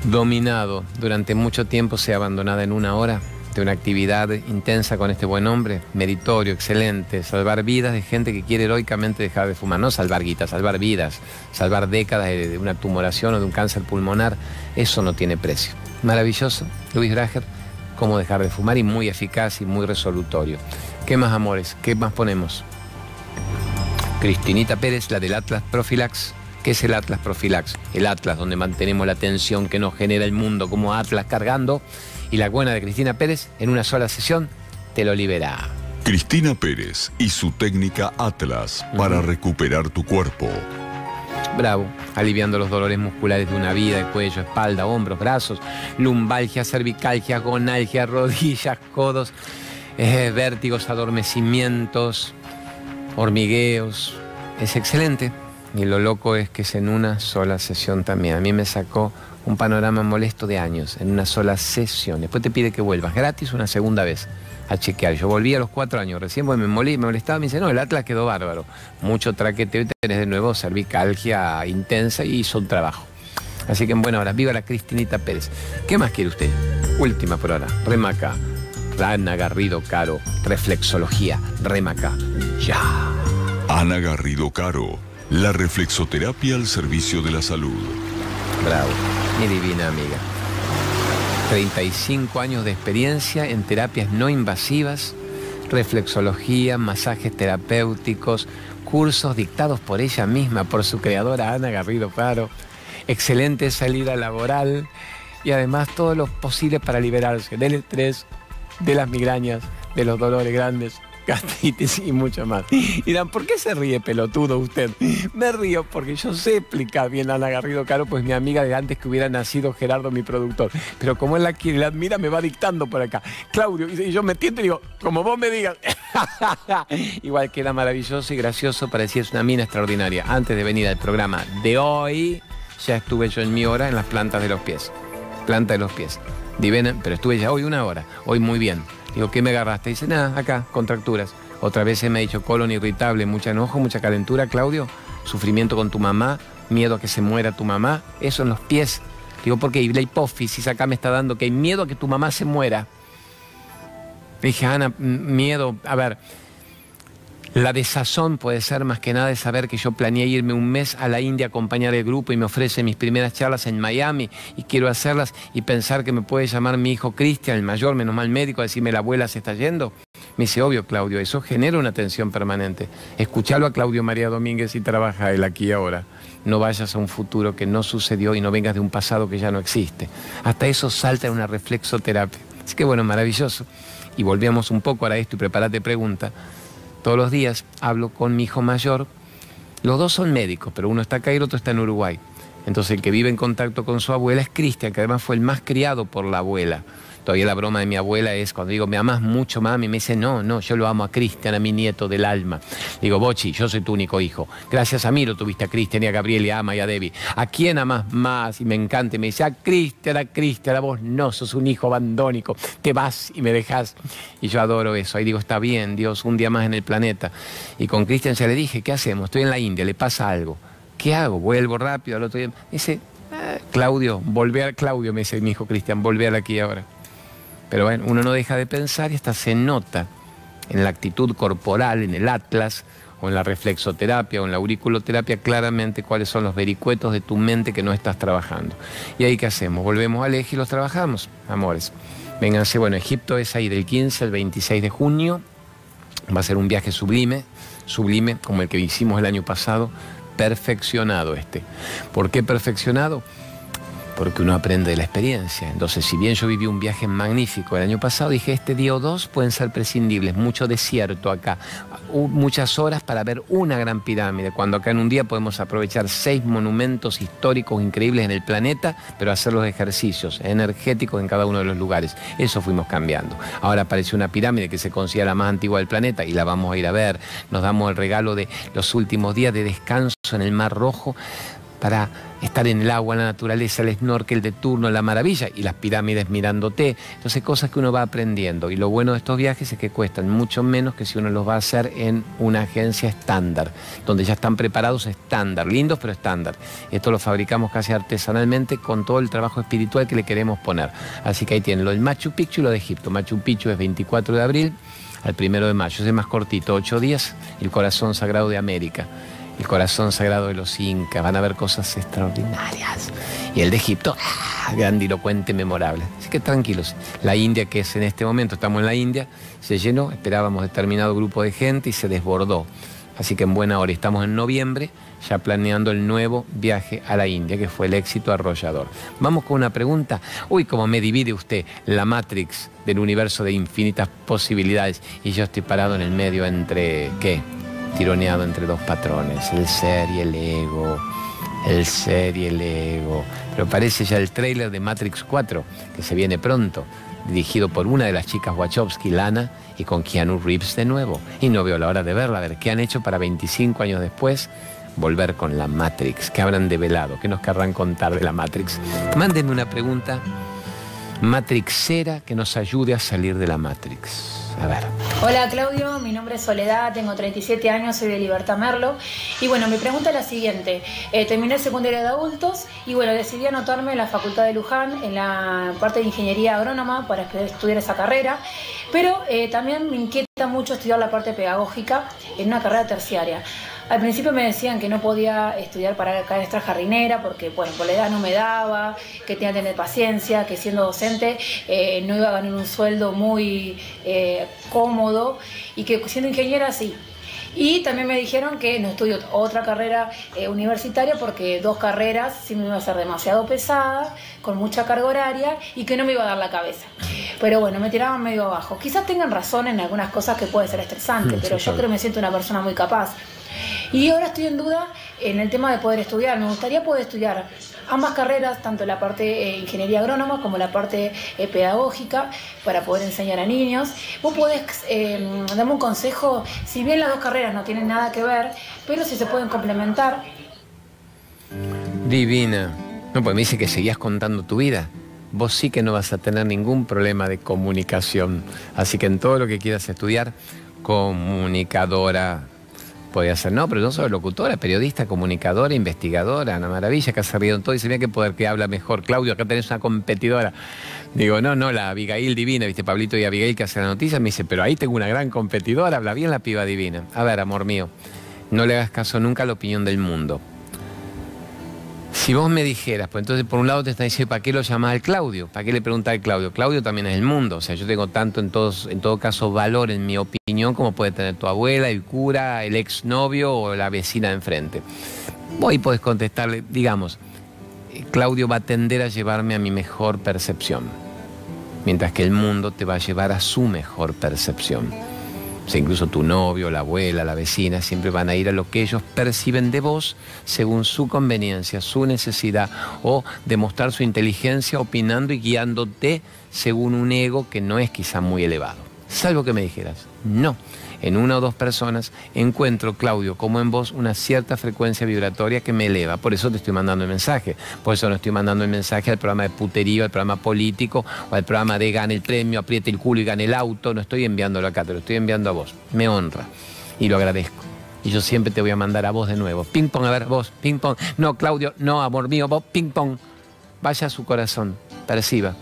S1: dominado durante mucho tiempo sea abandonada en una hora de una actividad intensa con este buen hombre, meritorio, excelente, salvar vidas de gente que quiere heroicamente dejar de fumar, no salvar guitas, salvar vidas, salvar décadas de, una tumoración o de un cáncer pulmonar, eso no tiene precio. Maravilloso, Luis Brager, cómo dejar de fumar y muy eficaz y muy resolutorio. ¿Qué más amores? ¿Qué más ponemos? Cristinita Pérez, la del Atlas Profilax. ¿Qué es el Atlas Profilax? El Atlas donde mantenemos la tensión que nos genera el mundo como Atlas cargando y la buena de Cristina Pérez en una sola sesión te lo libera.
S4: Cristina Pérez y su técnica Atlas para recuperar tu cuerpo.
S1: Bravo, aliviando los dolores musculares de una vida, de cuello, espalda, hombros, brazos, lumbalgia, cervicalgia, gonalgia, rodillas, codos, eh, vértigos, adormecimientos, hormigueos. Es excelente. Y lo loco es que es en una sola sesión también. A mí me sacó un panorama molesto de años, en una sola sesión. Después te pide que vuelvas gratis una segunda vez a chequear. Yo volví a los cuatro años, recién pues me, molí, me molestaba, me dice, no, el Atlas quedó bárbaro. Mucho traqueteo y tenés de nuevo cervicalgia intensa y hizo un trabajo. Así que bueno, ahora, viva la Cristinita Pérez. ¿Qué más quiere usted? Última por ahora, Remaca. Rana Garrido Caro, reflexología, Remaca. Ya.
S4: Ana Garrido Caro, la reflexoterapia al servicio de la salud.
S1: Bravo, mi divina amiga. 35 años de experiencia en terapias no invasivas, reflexología, masajes terapéuticos, cursos dictados por ella misma, por su creadora Ana Garrido Caro, excelente salida laboral y además todo lo posible para liberarse del estrés, de las migrañas, de los dolores grandes, gastritis y mucho más. Y dirán, ¿por qué se ríe pelotudo usted? Me río porque yo sé explicar bien a Ana Garrido Caro, pues mi amiga de antes que hubiera nacido Gerardo, mi productor. Pero como él la la admira, me va dictando por acá. Claudio, y yo me tiento y digo, como vos me digas. Igual que era maravilloso y gracioso, parecía una mina extraordinaria. Antes de venir al programa de hoy, ya estuve yo en mi hora en las plantas de los pies. Planta de los pies. Divina, pero estuve ya hoy una hora, hoy muy bien. Digo, ¿qué me agarraste? Dice, nada, acá, contracturas. Otra vez se me ha dicho colon irritable, mucha enojo, mucha calentura, Claudio, sufrimiento con tu mamá, miedo a que se muera tu mamá, eso en los pies. Digo, ¿por qué? la hipófisis acá me está dando que hay miedo a que tu mamá se muera. dije, Ana, miedo, a ver, la desazón puede ser más que nada de saber que yo planeé irme un mes a la India a acompañar el grupo y me ofrece mis primeras charlas en Miami y quiero hacerlas y pensar que me puede llamar mi hijo Cristian, el mayor, menos mal médico, a decirme la abuela se está yendo. Me dice, obvio, Claudio, eso genera una tensión permanente. Escuchalo a Claudio María Domínguez y trabaja él aquí ahora. No vayas a un futuro que no sucedió y no vengas de un pasado que ya no existe. Hasta eso salta en una reflexoterapia. Así que bueno, maravilloso. Y volvíamos un poco a esto y prepárate pregunta todos los días hablo con mi hijo mayor. Los dos son médicos, pero uno está acá y el otro está en Uruguay. Entonces el que vive en contacto con su abuela es Cristian, que además fue el más criado por la abuela. Todavía la broma de mi abuela es cuando digo, ¿me amas mucho, mami? Me dice, no, no, yo lo amo a Cristian, a mi nieto del alma. Digo, Bochi, yo soy tu único hijo. Gracias a mí lo tuviste a Cristian y a Gabriel y a Ama y a Debbie. ¿A quién amas más? Y me encanta. Y me dice, a Cristian, a Cristian, a vos no, sos un hijo abandónico. Te vas y me dejas. Y yo adoro eso. Ahí digo, está bien, Dios, un día más en el planeta. Y con Cristian ya le dije, ¿qué hacemos? Estoy en la India, le pasa algo. ¿Qué hago? Vuelvo rápido al otro día. Me dice, ah, Claudio, volvé a Claudio, me dice mi hijo Cristian, volvé aquí ahora. Pero bueno, uno no deja de pensar y hasta se nota en la actitud corporal, en el atlas, o en la reflexoterapia o en la auriculoterapia claramente cuáles son los vericuetos de tu mente que no estás trabajando. ¿Y ahí qué hacemos? Volvemos al eje y los trabajamos, amores. Vénganse, bueno, Egipto es ahí del 15 al 26 de junio. Va a ser un viaje sublime, sublime como el que hicimos el año pasado, perfeccionado este. ¿Por qué perfeccionado? Porque uno aprende de la experiencia. Entonces, si bien yo viví un viaje magnífico el año pasado, dije, este día o dos pueden ser prescindibles, mucho desierto acá, muchas horas para ver una gran pirámide, cuando acá en un día podemos aprovechar seis monumentos históricos increíbles en el planeta, pero hacer los ejercicios energéticos en cada uno de los lugares. Eso fuimos cambiando. Ahora apareció una pirámide que se considera la más antigua del planeta y la vamos a ir a ver. Nos damos el regalo de los últimos días de descanso en el Mar Rojo para estar en el agua, la naturaleza, el snorkel de turno, la maravilla, y las pirámides mirándote. Entonces, cosas que uno va aprendiendo. Y lo bueno de estos viajes es que cuestan mucho menos que si uno los va a hacer en una agencia estándar, donde ya están preparados estándar, lindos pero estándar. Esto lo fabricamos casi artesanalmente con todo el trabajo espiritual que le queremos poner. Así que ahí tienen lo del Machu Picchu y lo de Egipto. Machu Picchu es 24 de abril al 1 de mayo, es más cortito, 8 días, el corazón sagrado de América el corazón sagrado de los incas, van a ver cosas extraordinarias. Y el de Egipto, ¡ah! grandilocuente, memorable. Así que tranquilos, la India, que es en este momento, estamos en la India, se llenó, esperábamos determinado grupo de gente y se desbordó. Así que en buena hora, estamos en noviembre, ya planeando el nuevo viaje a la India, que fue el éxito arrollador. Vamos con una pregunta. Uy, cómo me divide usted la Matrix del universo de infinitas posibilidades y yo estoy parado en el medio entre, ¿qué? Tironeado entre dos patrones, el ser y el ego, el ser y el ego. Pero parece ya el tráiler de Matrix 4, que se viene pronto, dirigido por una de las chicas Wachowski, Lana, y con Keanu Reeves de nuevo. Y no veo la hora de verla, a ver qué han hecho para 25 años después volver con la Matrix, que habrán develado, qué nos querrán contar de la Matrix. Mándenme una pregunta matrixera que nos ayude a salir de la Matrix.
S5: Hola Claudio, mi nombre es Soledad, tengo 37 años, soy de Libertad Merlo. Y bueno, mi pregunta es la siguiente. Eh, terminé el secundario de adultos y bueno, decidí anotarme en la Facultad de Luján, en la parte de Ingeniería Agrónoma, para estudiar esa carrera. Pero eh, también me inquieta mucho estudiar la parte pedagógica en una carrera terciaria. Al principio me decían que no podía estudiar para maestra jardinera porque, bueno, por la edad no me daba, que tenía que tener paciencia, que siendo docente eh, no iba a ganar un sueldo muy eh, cómodo y que siendo ingeniera sí. Y también me dijeron que no estudio otra carrera eh, universitaria porque dos carreras sí me iba a ser demasiado pesada, con mucha carga horaria y que no me iba a dar la cabeza. Pero bueno, me tiraban medio abajo. Quizás tengan razón en algunas cosas que puede ser estresante, pero yo creo que me siento una persona muy capaz. Y ahora estoy en duda en el tema de poder estudiar. Me gustaría poder estudiar ambas carreras, tanto la parte de ingeniería agrónoma como la parte eh, pedagógica, para poder enseñar a niños. Vos podés eh, darme un consejo, si bien las dos carreras no tienen nada que ver, pero si se pueden complementar.
S1: Divina. No, pues me dice que seguías contando tu vida. Vos sí que no vas a tener ningún problema de comunicación. Así que en todo lo que quieras estudiar, comunicadora, podía ser, no, pero no solo locutora, periodista, comunicadora, investigadora, una maravilla, que ha servido todo y se ve que poder que habla mejor. Claudio, acá tenés una competidora. Digo, no, no, la Abigail divina, viste, Pablito y Abigail que hace la noticia, me dice, pero ahí tengo una gran competidora, habla bien la piba divina. A ver, amor mío, no le hagas caso nunca a la opinión del mundo. Si vos me dijeras, pues entonces por un lado te está diciendo, ¿para qué lo llamás al Claudio? ¿Para qué le preguntás al Claudio? Claudio también es el mundo, o sea, yo tengo tanto en, todos, en todo caso valor en mi opinión como puede tener tu abuela, el cura, el exnovio o la vecina de enfrente. Ahí podés contestarle, digamos, Claudio va a tender a llevarme a mi mejor percepción, mientras que el mundo te va a llevar a su mejor percepción. Incluso tu novio, la abuela, la vecina, siempre van a ir a lo que ellos perciben de vos según su conveniencia, su necesidad, o demostrar su inteligencia opinando y guiándote según un ego que no es quizá muy elevado. Salvo que me dijeras, no en una o dos personas, encuentro, Claudio, como en vos, una cierta frecuencia vibratoria que me eleva. Por eso te estoy mandando el mensaje. Por eso no estoy mandando el mensaje al programa de puterío, al programa político o al programa de gane el premio, apriete el culo y gane el auto. No estoy enviándolo acá, te lo estoy enviando a vos. Me honra y lo agradezco. Y yo siempre te voy a mandar a vos de nuevo. Ping pong, a ver, vos, ping pong. No, Claudio, no, amor mío, vos, ping pong. Vaya a su corazón, perciba.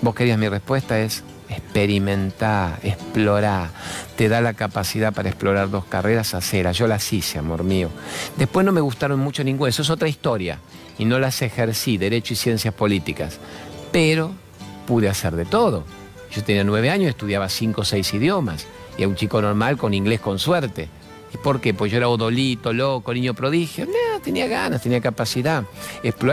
S1: Vos querías mi respuesta es experimenta, explora, te da la capacidad para explorar dos carreras, hacerlas. Yo las hice, amor mío. Después no me gustaron mucho ninguna, eso es otra historia. Y no las ejercí, Derecho y Ciencias Políticas. Pero pude hacer de todo. Yo tenía nueve años, estudiaba cinco o seis idiomas. Y a un chico normal con inglés con suerte. ¿Y por qué? Pues yo era odolito, loco, niño prodigio. Tenía ganas, tenía capacidad.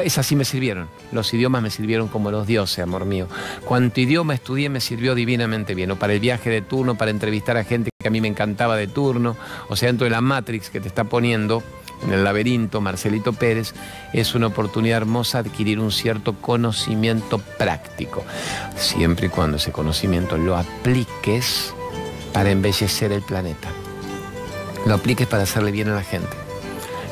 S1: Esas sí me sirvieron. Los idiomas me sirvieron como los dioses, amor mío. Cuanto idioma estudié me sirvió divinamente bien. O para el viaje de turno, para entrevistar a gente que a mí me encantaba de turno. O sea, dentro de la Matrix que te está poniendo en el laberinto, Marcelito Pérez, es una oportunidad hermosa adquirir un cierto conocimiento práctico. Siempre y cuando ese conocimiento lo apliques para embellecer el planeta lo apliques para hacerle bien a la gente.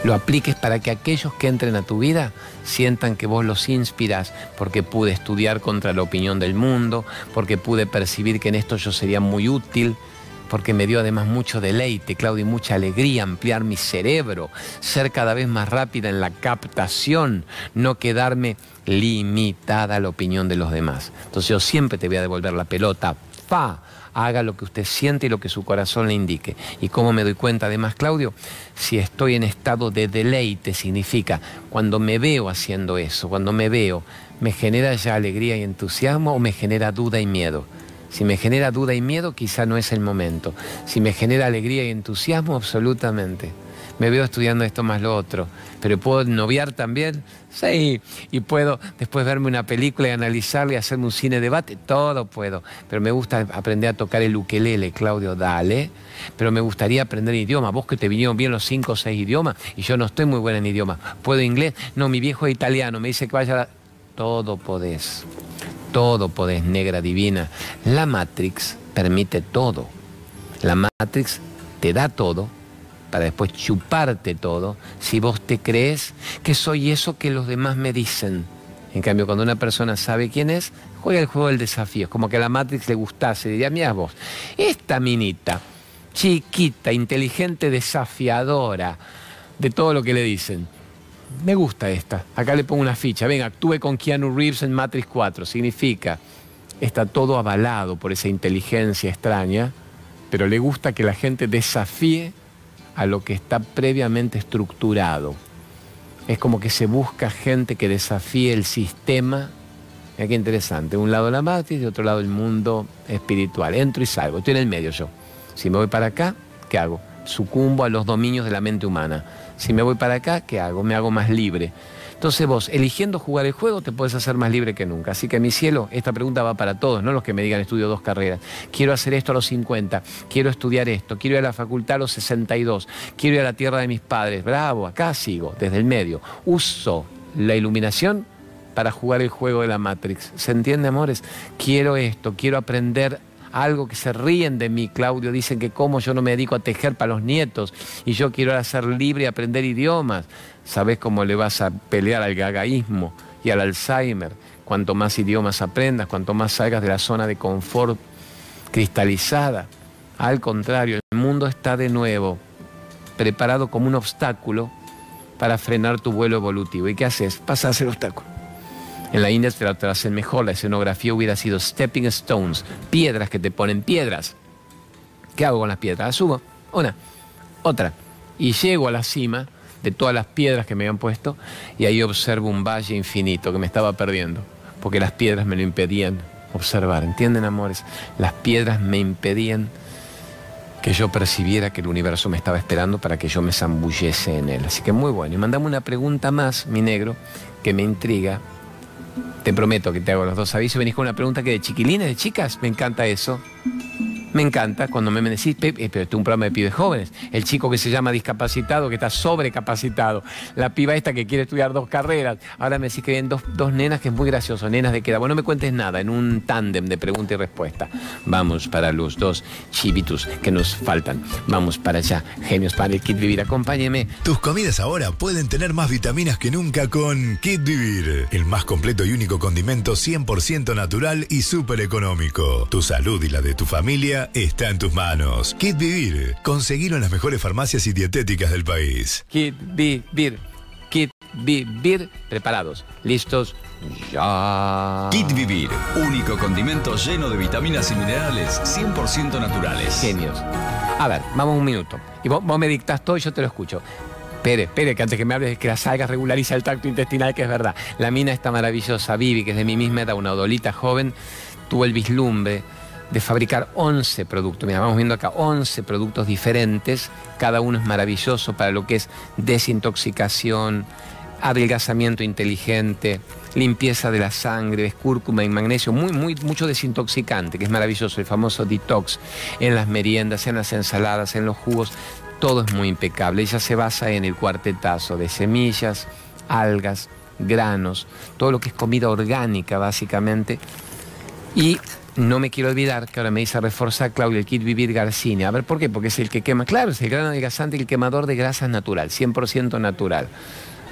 S1: Lo apliques para que aquellos que entren a tu vida sientan que vos los inspiras porque pude estudiar contra la opinión del mundo, porque pude percibir que en esto yo sería muy útil, porque me dio además mucho deleite, Claudio, y mucha alegría ampliar mi cerebro, ser cada vez más rápida en la captación, no quedarme limitada a la opinión de los demás. Entonces yo siempre te voy a devolver la pelota, fa, haga lo que usted siente y lo que su corazón le indique. ¿Y cómo me doy cuenta además, Claudio? Si estoy en estado de deleite, significa cuando me veo haciendo eso, cuando me veo, ¿me genera ya alegría y entusiasmo o me genera duda y miedo? Si me genera duda y miedo, quizá no es el momento. Si me genera alegría y entusiasmo, absolutamente me veo estudiando esto más lo otro. Pero puedo noviar también, sí, y puedo después verme una película y analizarla y hacerme un cine debate, todo puedo. Pero me gusta aprender a tocar el ukelele, Claudio, dale. Pero me gustaría aprender idioma. Vos que te vinieron bien los cinco o seis idiomas y yo no estoy muy buena en idioma. ¿Puedo inglés? No, mi viejo es italiano, me dice que vaya a... Todo podés, todo podés, negra divina. La Matrix permite todo. La Matrix te da todo para después chuparte todo si vos te crees que soy eso que los demás me dicen. En cambio, cuando una persona sabe quién es, juega el juego del desafío. Es como que a la Matrix le gustase. Diría, mira vos, esta minita, chiquita, inteligente, desafiadora, de todo lo que le dicen. Me gusta esta. Acá le pongo una ficha. Venga, actúe con Keanu Reeves en Matrix 4. Significa, está todo avalado por esa inteligencia extraña, pero le gusta que la gente desafíe a lo que está previamente estructurado. Es como que se busca gente que desafíe el sistema. Mira qué interesante. Un lado la matriz y otro lado el mundo espiritual. Entro y salgo. Estoy en el medio yo. Si me voy para acá, ¿qué hago? sucumbo a los dominios de la mente humana. Si me voy para acá, ¿qué hago? Me hago más libre. Entonces vos, eligiendo jugar el juego, te puedes hacer más libre que nunca. Así que mi cielo, esta pregunta va para todos, no los que me digan estudio dos carreras. Quiero hacer esto a los 50, quiero estudiar esto, quiero ir a la facultad a los 62, quiero ir a la tierra de mis padres. Bravo, acá sigo, desde el medio. Uso la iluminación para jugar el juego de la Matrix. ¿Se entiende, amores? Quiero esto, quiero aprender algo que se ríen de mí, Claudio. Dicen que como yo no me dedico a tejer para los nietos y yo quiero ahora ser libre y aprender idiomas. ¿Sabes cómo le vas a pelear al gagaísmo y al Alzheimer? Cuanto más idiomas aprendas, cuanto más salgas de la zona de confort cristalizada. Al contrario, el mundo está de nuevo preparado como un obstáculo para frenar tu vuelo evolutivo. ¿Y qué haces? Pasas el obstáculo. En la India te lo hacen mejor, la escenografía hubiera sido stepping stones, piedras que te ponen piedras. ¿Qué hago con las piedras? Las subo, una, otra, y llego a la cima de todas las piedras que me habían puesto y ahí observo un valle infinito que me estaba perdiendo, porque las piedras me lo impedían observar. ¿Entienden, amores? Las piedras me impedían que yo percibiera que el universo me estaba esperando para que yo me zambullese en él. Así que muy bueno. Y mandame una pregunta más, mi negro, que me intriga te prometo que te hago los dos avisos. Venís con una pregunta que de chiquilines, de chicas, me encanta eso. Me encanta cuando me decís, Pepe, pero esto es un programa de pibes jóvenes. El chico que se llama discapacitado, que está sobrecapacitado. La piba esta que quiere estudiar dos carreras. Ahora me decís que vienen dos, dos nenas que es muy gracioso, nenas de queda. Bueno, no me cuentes nada, en un tándem de pregunta y respuesta. Vamos para los dos chivitus que nos faltan. Vamos para allá. Genios para el Kit Vivir, acompáñeme.
S6: Tus comidas ahora pueden tener más vitaminas que nunca con Kit Vivir, el más completo y único condimento 100% natural y súper económico. Tu salud y la de tu familia está en tus manos. Kit Vivir. Conseguilo en las mejores farmacias y dietéticas del país.
S1: Kit Vivir. Kit Vivir. Preparados. Listos. Ya.
S7: Kit Vivir. Único condimento lleno de vitaminas y minerales 100% naturales.
S1: Genios. A ver, vamos un minuto. Y vos, vos me dictas todo y yo te lo escucho. Espere, espere, que antes que me hables que la salga regulariza el tacto intestinal, que es verdad. La mina está maravillosa, Vivi, que es de mi misma edad, una odolita joven, tuvo el vislumbre de fabricar 11 productos. Mira, vamos viendo acá 11 productos diferentes. Cada uno es maravilloso para lo que es desintoxicación, adelgazamiento inteligente, limpieza de la sangre, es cúrcuma y magnesio, muy, muy, mucho desintoxicante, que es maravilloso, el famoso detox en las meriendas, en las ensaladas, en los jugos, todo es muy impecable. Ella se basa en el cuartetazo de semillas, algas, granos, todo lo que es comida orgánica básicamente. Y no me quiero olvidar que ahora me dice reforzar Claudio el kit Vivir Garcini. A ver, ¿por qué? Porque es el que quema. Claro, es el gran adelgazante y el quemador de grasas natural, 100% natural.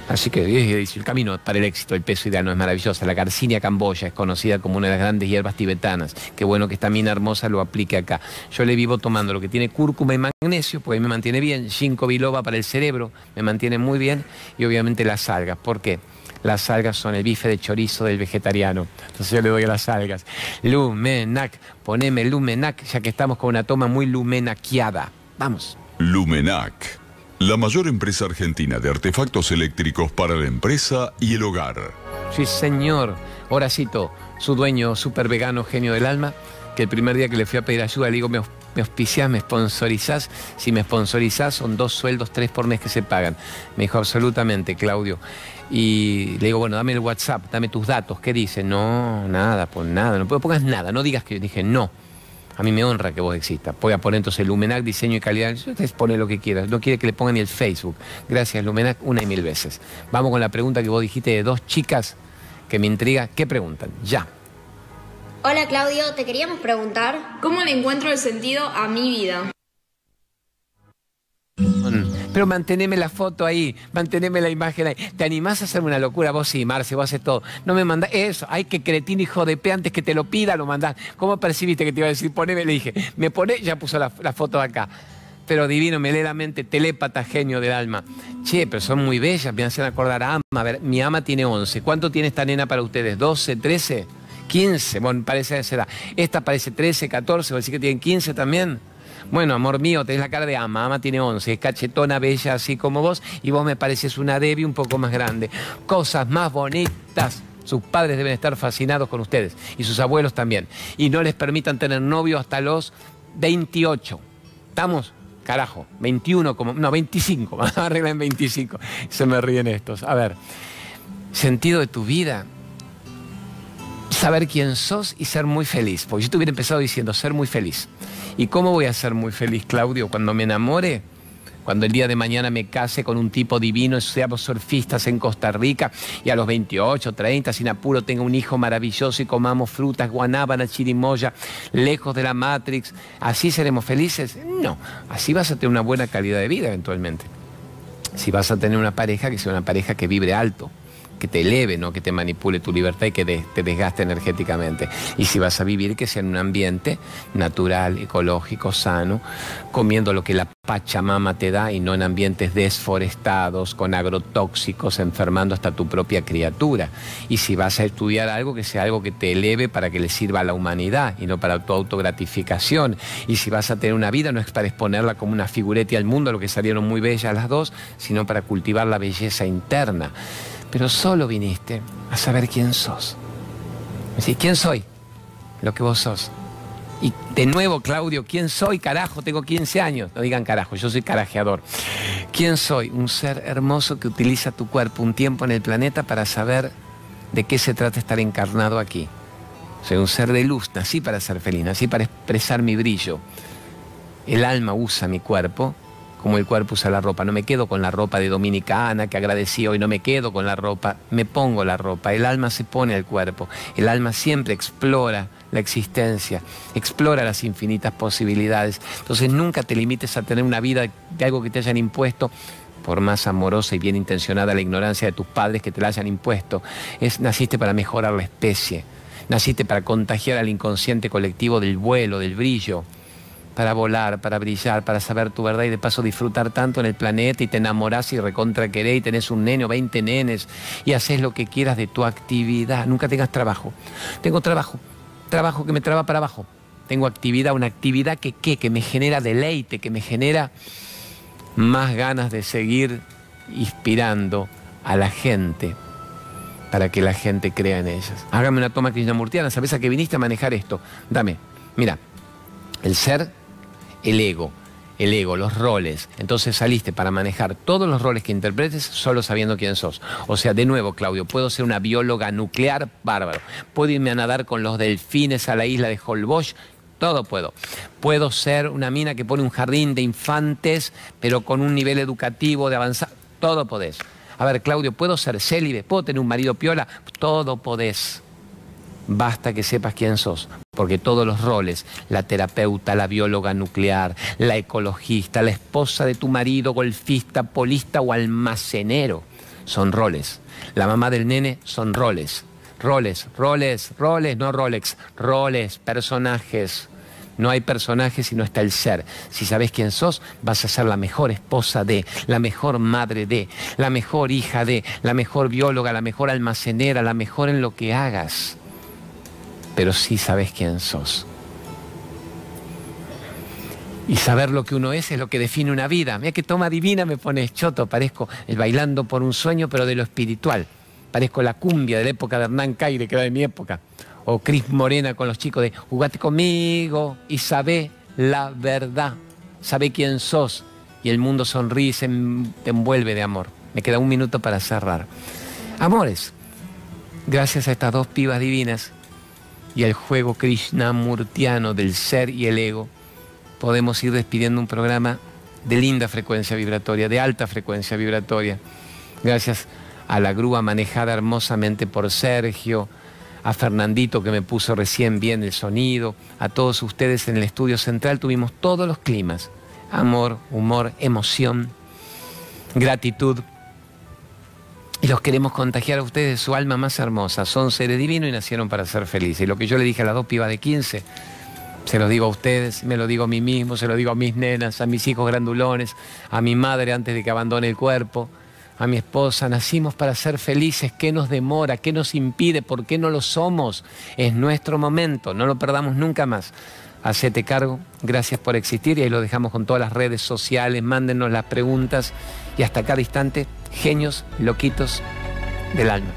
S1: Así que el camino para el éxito, el peso ideal no es maravilloso. La Garcinia camboya es conocida como una de las grandes hierbas tibetanas. Qué bueno que esta mina hermosa lo aplique acá. Yo le vivo tomando lo que tiene cúrcuma y magnesio, porque me mantiene bien. Ginkgo biloba para el cerebro, me mantiene muy bien. Y obviamente las algas. ¿Por qué? Las algas son el bife de chorizo del vegetariano. Entonces yo le doy a las algas. Lumenac, poneme Lumenac, ya que estamos con una toma muy lumenaquiada. Vamos.
S4: Lumenac, la mayor empresa argentina de artefactos eléctricos para la empresa y el hogar.
S1: Sí, señor. Horacito, su dueño, súper vegano, genio del alma, que el primer día que le fui a pedir ayuda le digo, me, me auspiciás, me sponsorizás. Si me sponsorizás son dos sueldos, tres por mes que se pagan. Me dijo, absolutamente, Claudio. Y le digo, bueno, dame el WhatsApp, dame tus datos. ¿Qué dice? No, nada, pues nada. No pongas nada, no digas que yo dije no. A mí me honra que vos existas. Voy a poner entonces Lumenac, diseño y calidad. Ustedes pone lo que quieras. No quiere que le pongan ni el Facebook. Gracias, Lumenac, una y mil veces. Vamos con la pregunta que vos dijiste de dos chicas que me intriga. ¿Qué preguntan? Ya.
S8: Hola Claudio, te queríamos preguntar
S9: ¿Cómo le encuentro el sentido a mi vida?
S1: Pero manteneme la foto ahí, manteneme la imagen ahí. ¿Te animás a hacerme una locura? Vos sí, Marce, vos haces todo. No me mandás eso. Ay, que cretín, hijo de P, antes que te lo pida, lo mandás. ¿Cómo percibiste que te iba a decir? Poneme, le dije, me pone, ya puso la, la foto acá. Pero divino, me lee la mente, telépata, genio del alma. Che, pero son muy bellas, me hacen acordar a Ama. A ver, mi ama tiene 11. ¿Cuánto tiene esta nena para ustedes? ¿12, 13? 15, bueno, parece esa edad. Esta parece 13, 14, ¿o decir que tienen 15 también? Bueno, amor mío, tenés la cara de ama, ama tiene 11, es cachetona, bella, así como vos, y vos me pareces una Debbie un poco más grande. Cosas más bonitas. Sus padres deben estar fascinados con ustedes, y sus abuelos también. Y no les permitan tener novio hasta los 28. ¿Estamos? carajo, 21, como, no, 25, arregla en 25. Se me ríen estos. A ver, sentido de tu vida, saber quién sos y ser muy feliz. Porque yo te hubiera empezado diciendo ser muy feliz. ¿Y cómo voy a ser muy feliz, Claudio? Cuando me enamore, cuando el día de mañana me case con un tipo divino, seamos surfistas en Costa Rica y a los 28, 30, sin apuro, tenga un hijo maravilloso y comamos frutas, guanábana, chirimoya, lejos de la Matrix, ¿así seremos felices? No, así vas a tener una buena calidad de vida eventualmente. Si vas a tener una pareja, que sea una pareja que vibre alto que te eleve, no que te manipule tu libertad y que te desgaste energéticamente. Y si vas a vivir, que sea en un ambiente natural, ecológico, sano, comiendo lo que la Pachamama te da y no en ambientes desforestados, con agrotóxicos, enfermando hasta tu propia criatura. Y si vas a estudiar algo, que sea algo que te eleve para que le sirva a la humanidad y no para tu autogratificación. Y si vas a tener una vida, no es para exponerla como una figurete al mundo, lo que salieron muy bellas las dos, sino para cultivar la belleza interna pero solo viniste a saber quién sos. Decís, ¿quién soy? Lo que vos sos. Y de nuevo, Claudio, ¿quién soy? Carajo, tengo 15 años. No digan carajo, yo soy carajeador. ¿Quién soy? Un ser hermoso que utiliza tu cuerpo un tiempo en el planeta para saber de qué se trata estar encarnado aquí. Soy un ser de luz, nací para ser feliz, nací para expresar mi brillo. El alma usa mi cuerpo como el cuerpo usa la ropa. No me quedo con la ropa de dominicana que agradecí hoy, no me quedo con la ropa, me pongo la ropa. El alma se pone al cuerpo. El alma siempre explora la existencia, explora las infinitas posibilidades. Entonces nunca te limites a tener una vida de algo que te hayan impuesto por más amorosa y bien intencionada la ignorancia de tus padres que te la hayan impuesto. Es, naciste para mejorar la especie, naciste para contagiar al inconsciente colectivo del vuelo, del brillo, para volar, para brillar, para saber tu verdad y de paso disfrutar tanto en el planeta y te enamorás y recontra querés y tenés un nene o 20 nenes y haces lo que quieras de tu actividad. Nunca tengas trabajo. Tengo trabajo, trabajo que me traba para abajo. Tengo actividad, una actividad que, que me genera deleite, que me genera más ganas de seguir inspirando a la gente para que la gente crea en ellas. Hágame una toma krishnamurtiana, ¿sabes a qué viniste a manejar esto? Dame, mira, el ser el ego, el ego, los roles. Entonces saliste para manejar todos los roles que interpretes solo sabiendo quién sos. O sea, de nuevo, Claudio, puedo ser una bióloga nuclear bárbaro. Puedo irme a nadar con los delfines a la isla de Holbox. Todo puedo. Puedo ser una mina que pone un jardín de infantes, pero con un nivel educativo de avanzar. Todo podés. A ver, Claudio, ¿puedo ser célibe? ¿Puedo tener un marido piola? Todo podés. Basta que sepas quién sos, porque todos los roles, la terapeuta, la bióloga nuclear, la ecologista, la esposa de tu marido, golfista, polista o almacenero, son roles. La mamá del nene son roles. Roles, roles, roles, no Rolex, roles, personajes. No hay personajes si no está el ser. Si sabes quién sos, vas a ser la mejor esposa de, la mejor madre de, la mejor hija de, la mejor bióloga, la mejor almacenera, la mejor en lo que hagas pero sí sabes quién sos. Y saber lo que uno es es lo que define una vida. Mira qué toma divina me pones choto, parezco el bailando por un sueño, pero de lo espiritual. Parezco la cumbia de la época de Hernán Caire, que era de mi época. O Cris Morena con los chicos de jugate conmigo y sabe la verdad. Sabe quién sos. Y el mundo sonríe y se te envuelve de amor. Me queda un minuto para cerrar. Amores, gracias a estas dos pibas divinas y al juego krishnamurtiano del ser y el ego, podemos ir despidiendo un programa de linda frecuencia vibratoria, de alta frecuencia vibratoria. Gracias a la grúa manejada hermosamente por Sergio, a Fernandito que me puso recién bien el sonido, a todos ustedes en el estudio central tuvimos todos los climas, amor, humor, emoción, gratitud, y los queremos contagiar a ustedes de su alma más hermosa. Son seres divinos y nacieron para ser felices. Y lo que yo le dije a las dos pibas de 15, se lo digo a ustedes, me lo digo a mí mismo, se lo digo a mis nenas, a mis hijos grandulones, a mi madre antes de que abandone el cuerpo, a mi esposa. Nacimos para ser felices. ¿Qué nos demora? ¿Qué nos impide? ¿Por qué no lo somos? Es nuestro momento. No lo perdamos nunca más. Hacete cargo. Gracias por existir y ahí lo dejamos con todas las redes sociales. Mándenos las preguntas y hasta cada instante genios loquitos del alma.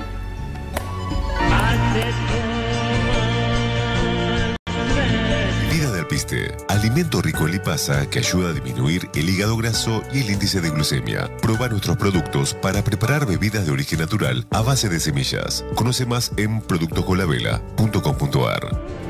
S6: Vida del
S10: Este, alimento rico en lipasa que ayuda a disminuir el hígado graso y el índice de glucemia. Proba nuestros productos para preparar bebidas de origen natural a base de semillas. Conoce más en productoscolavela.com.ar.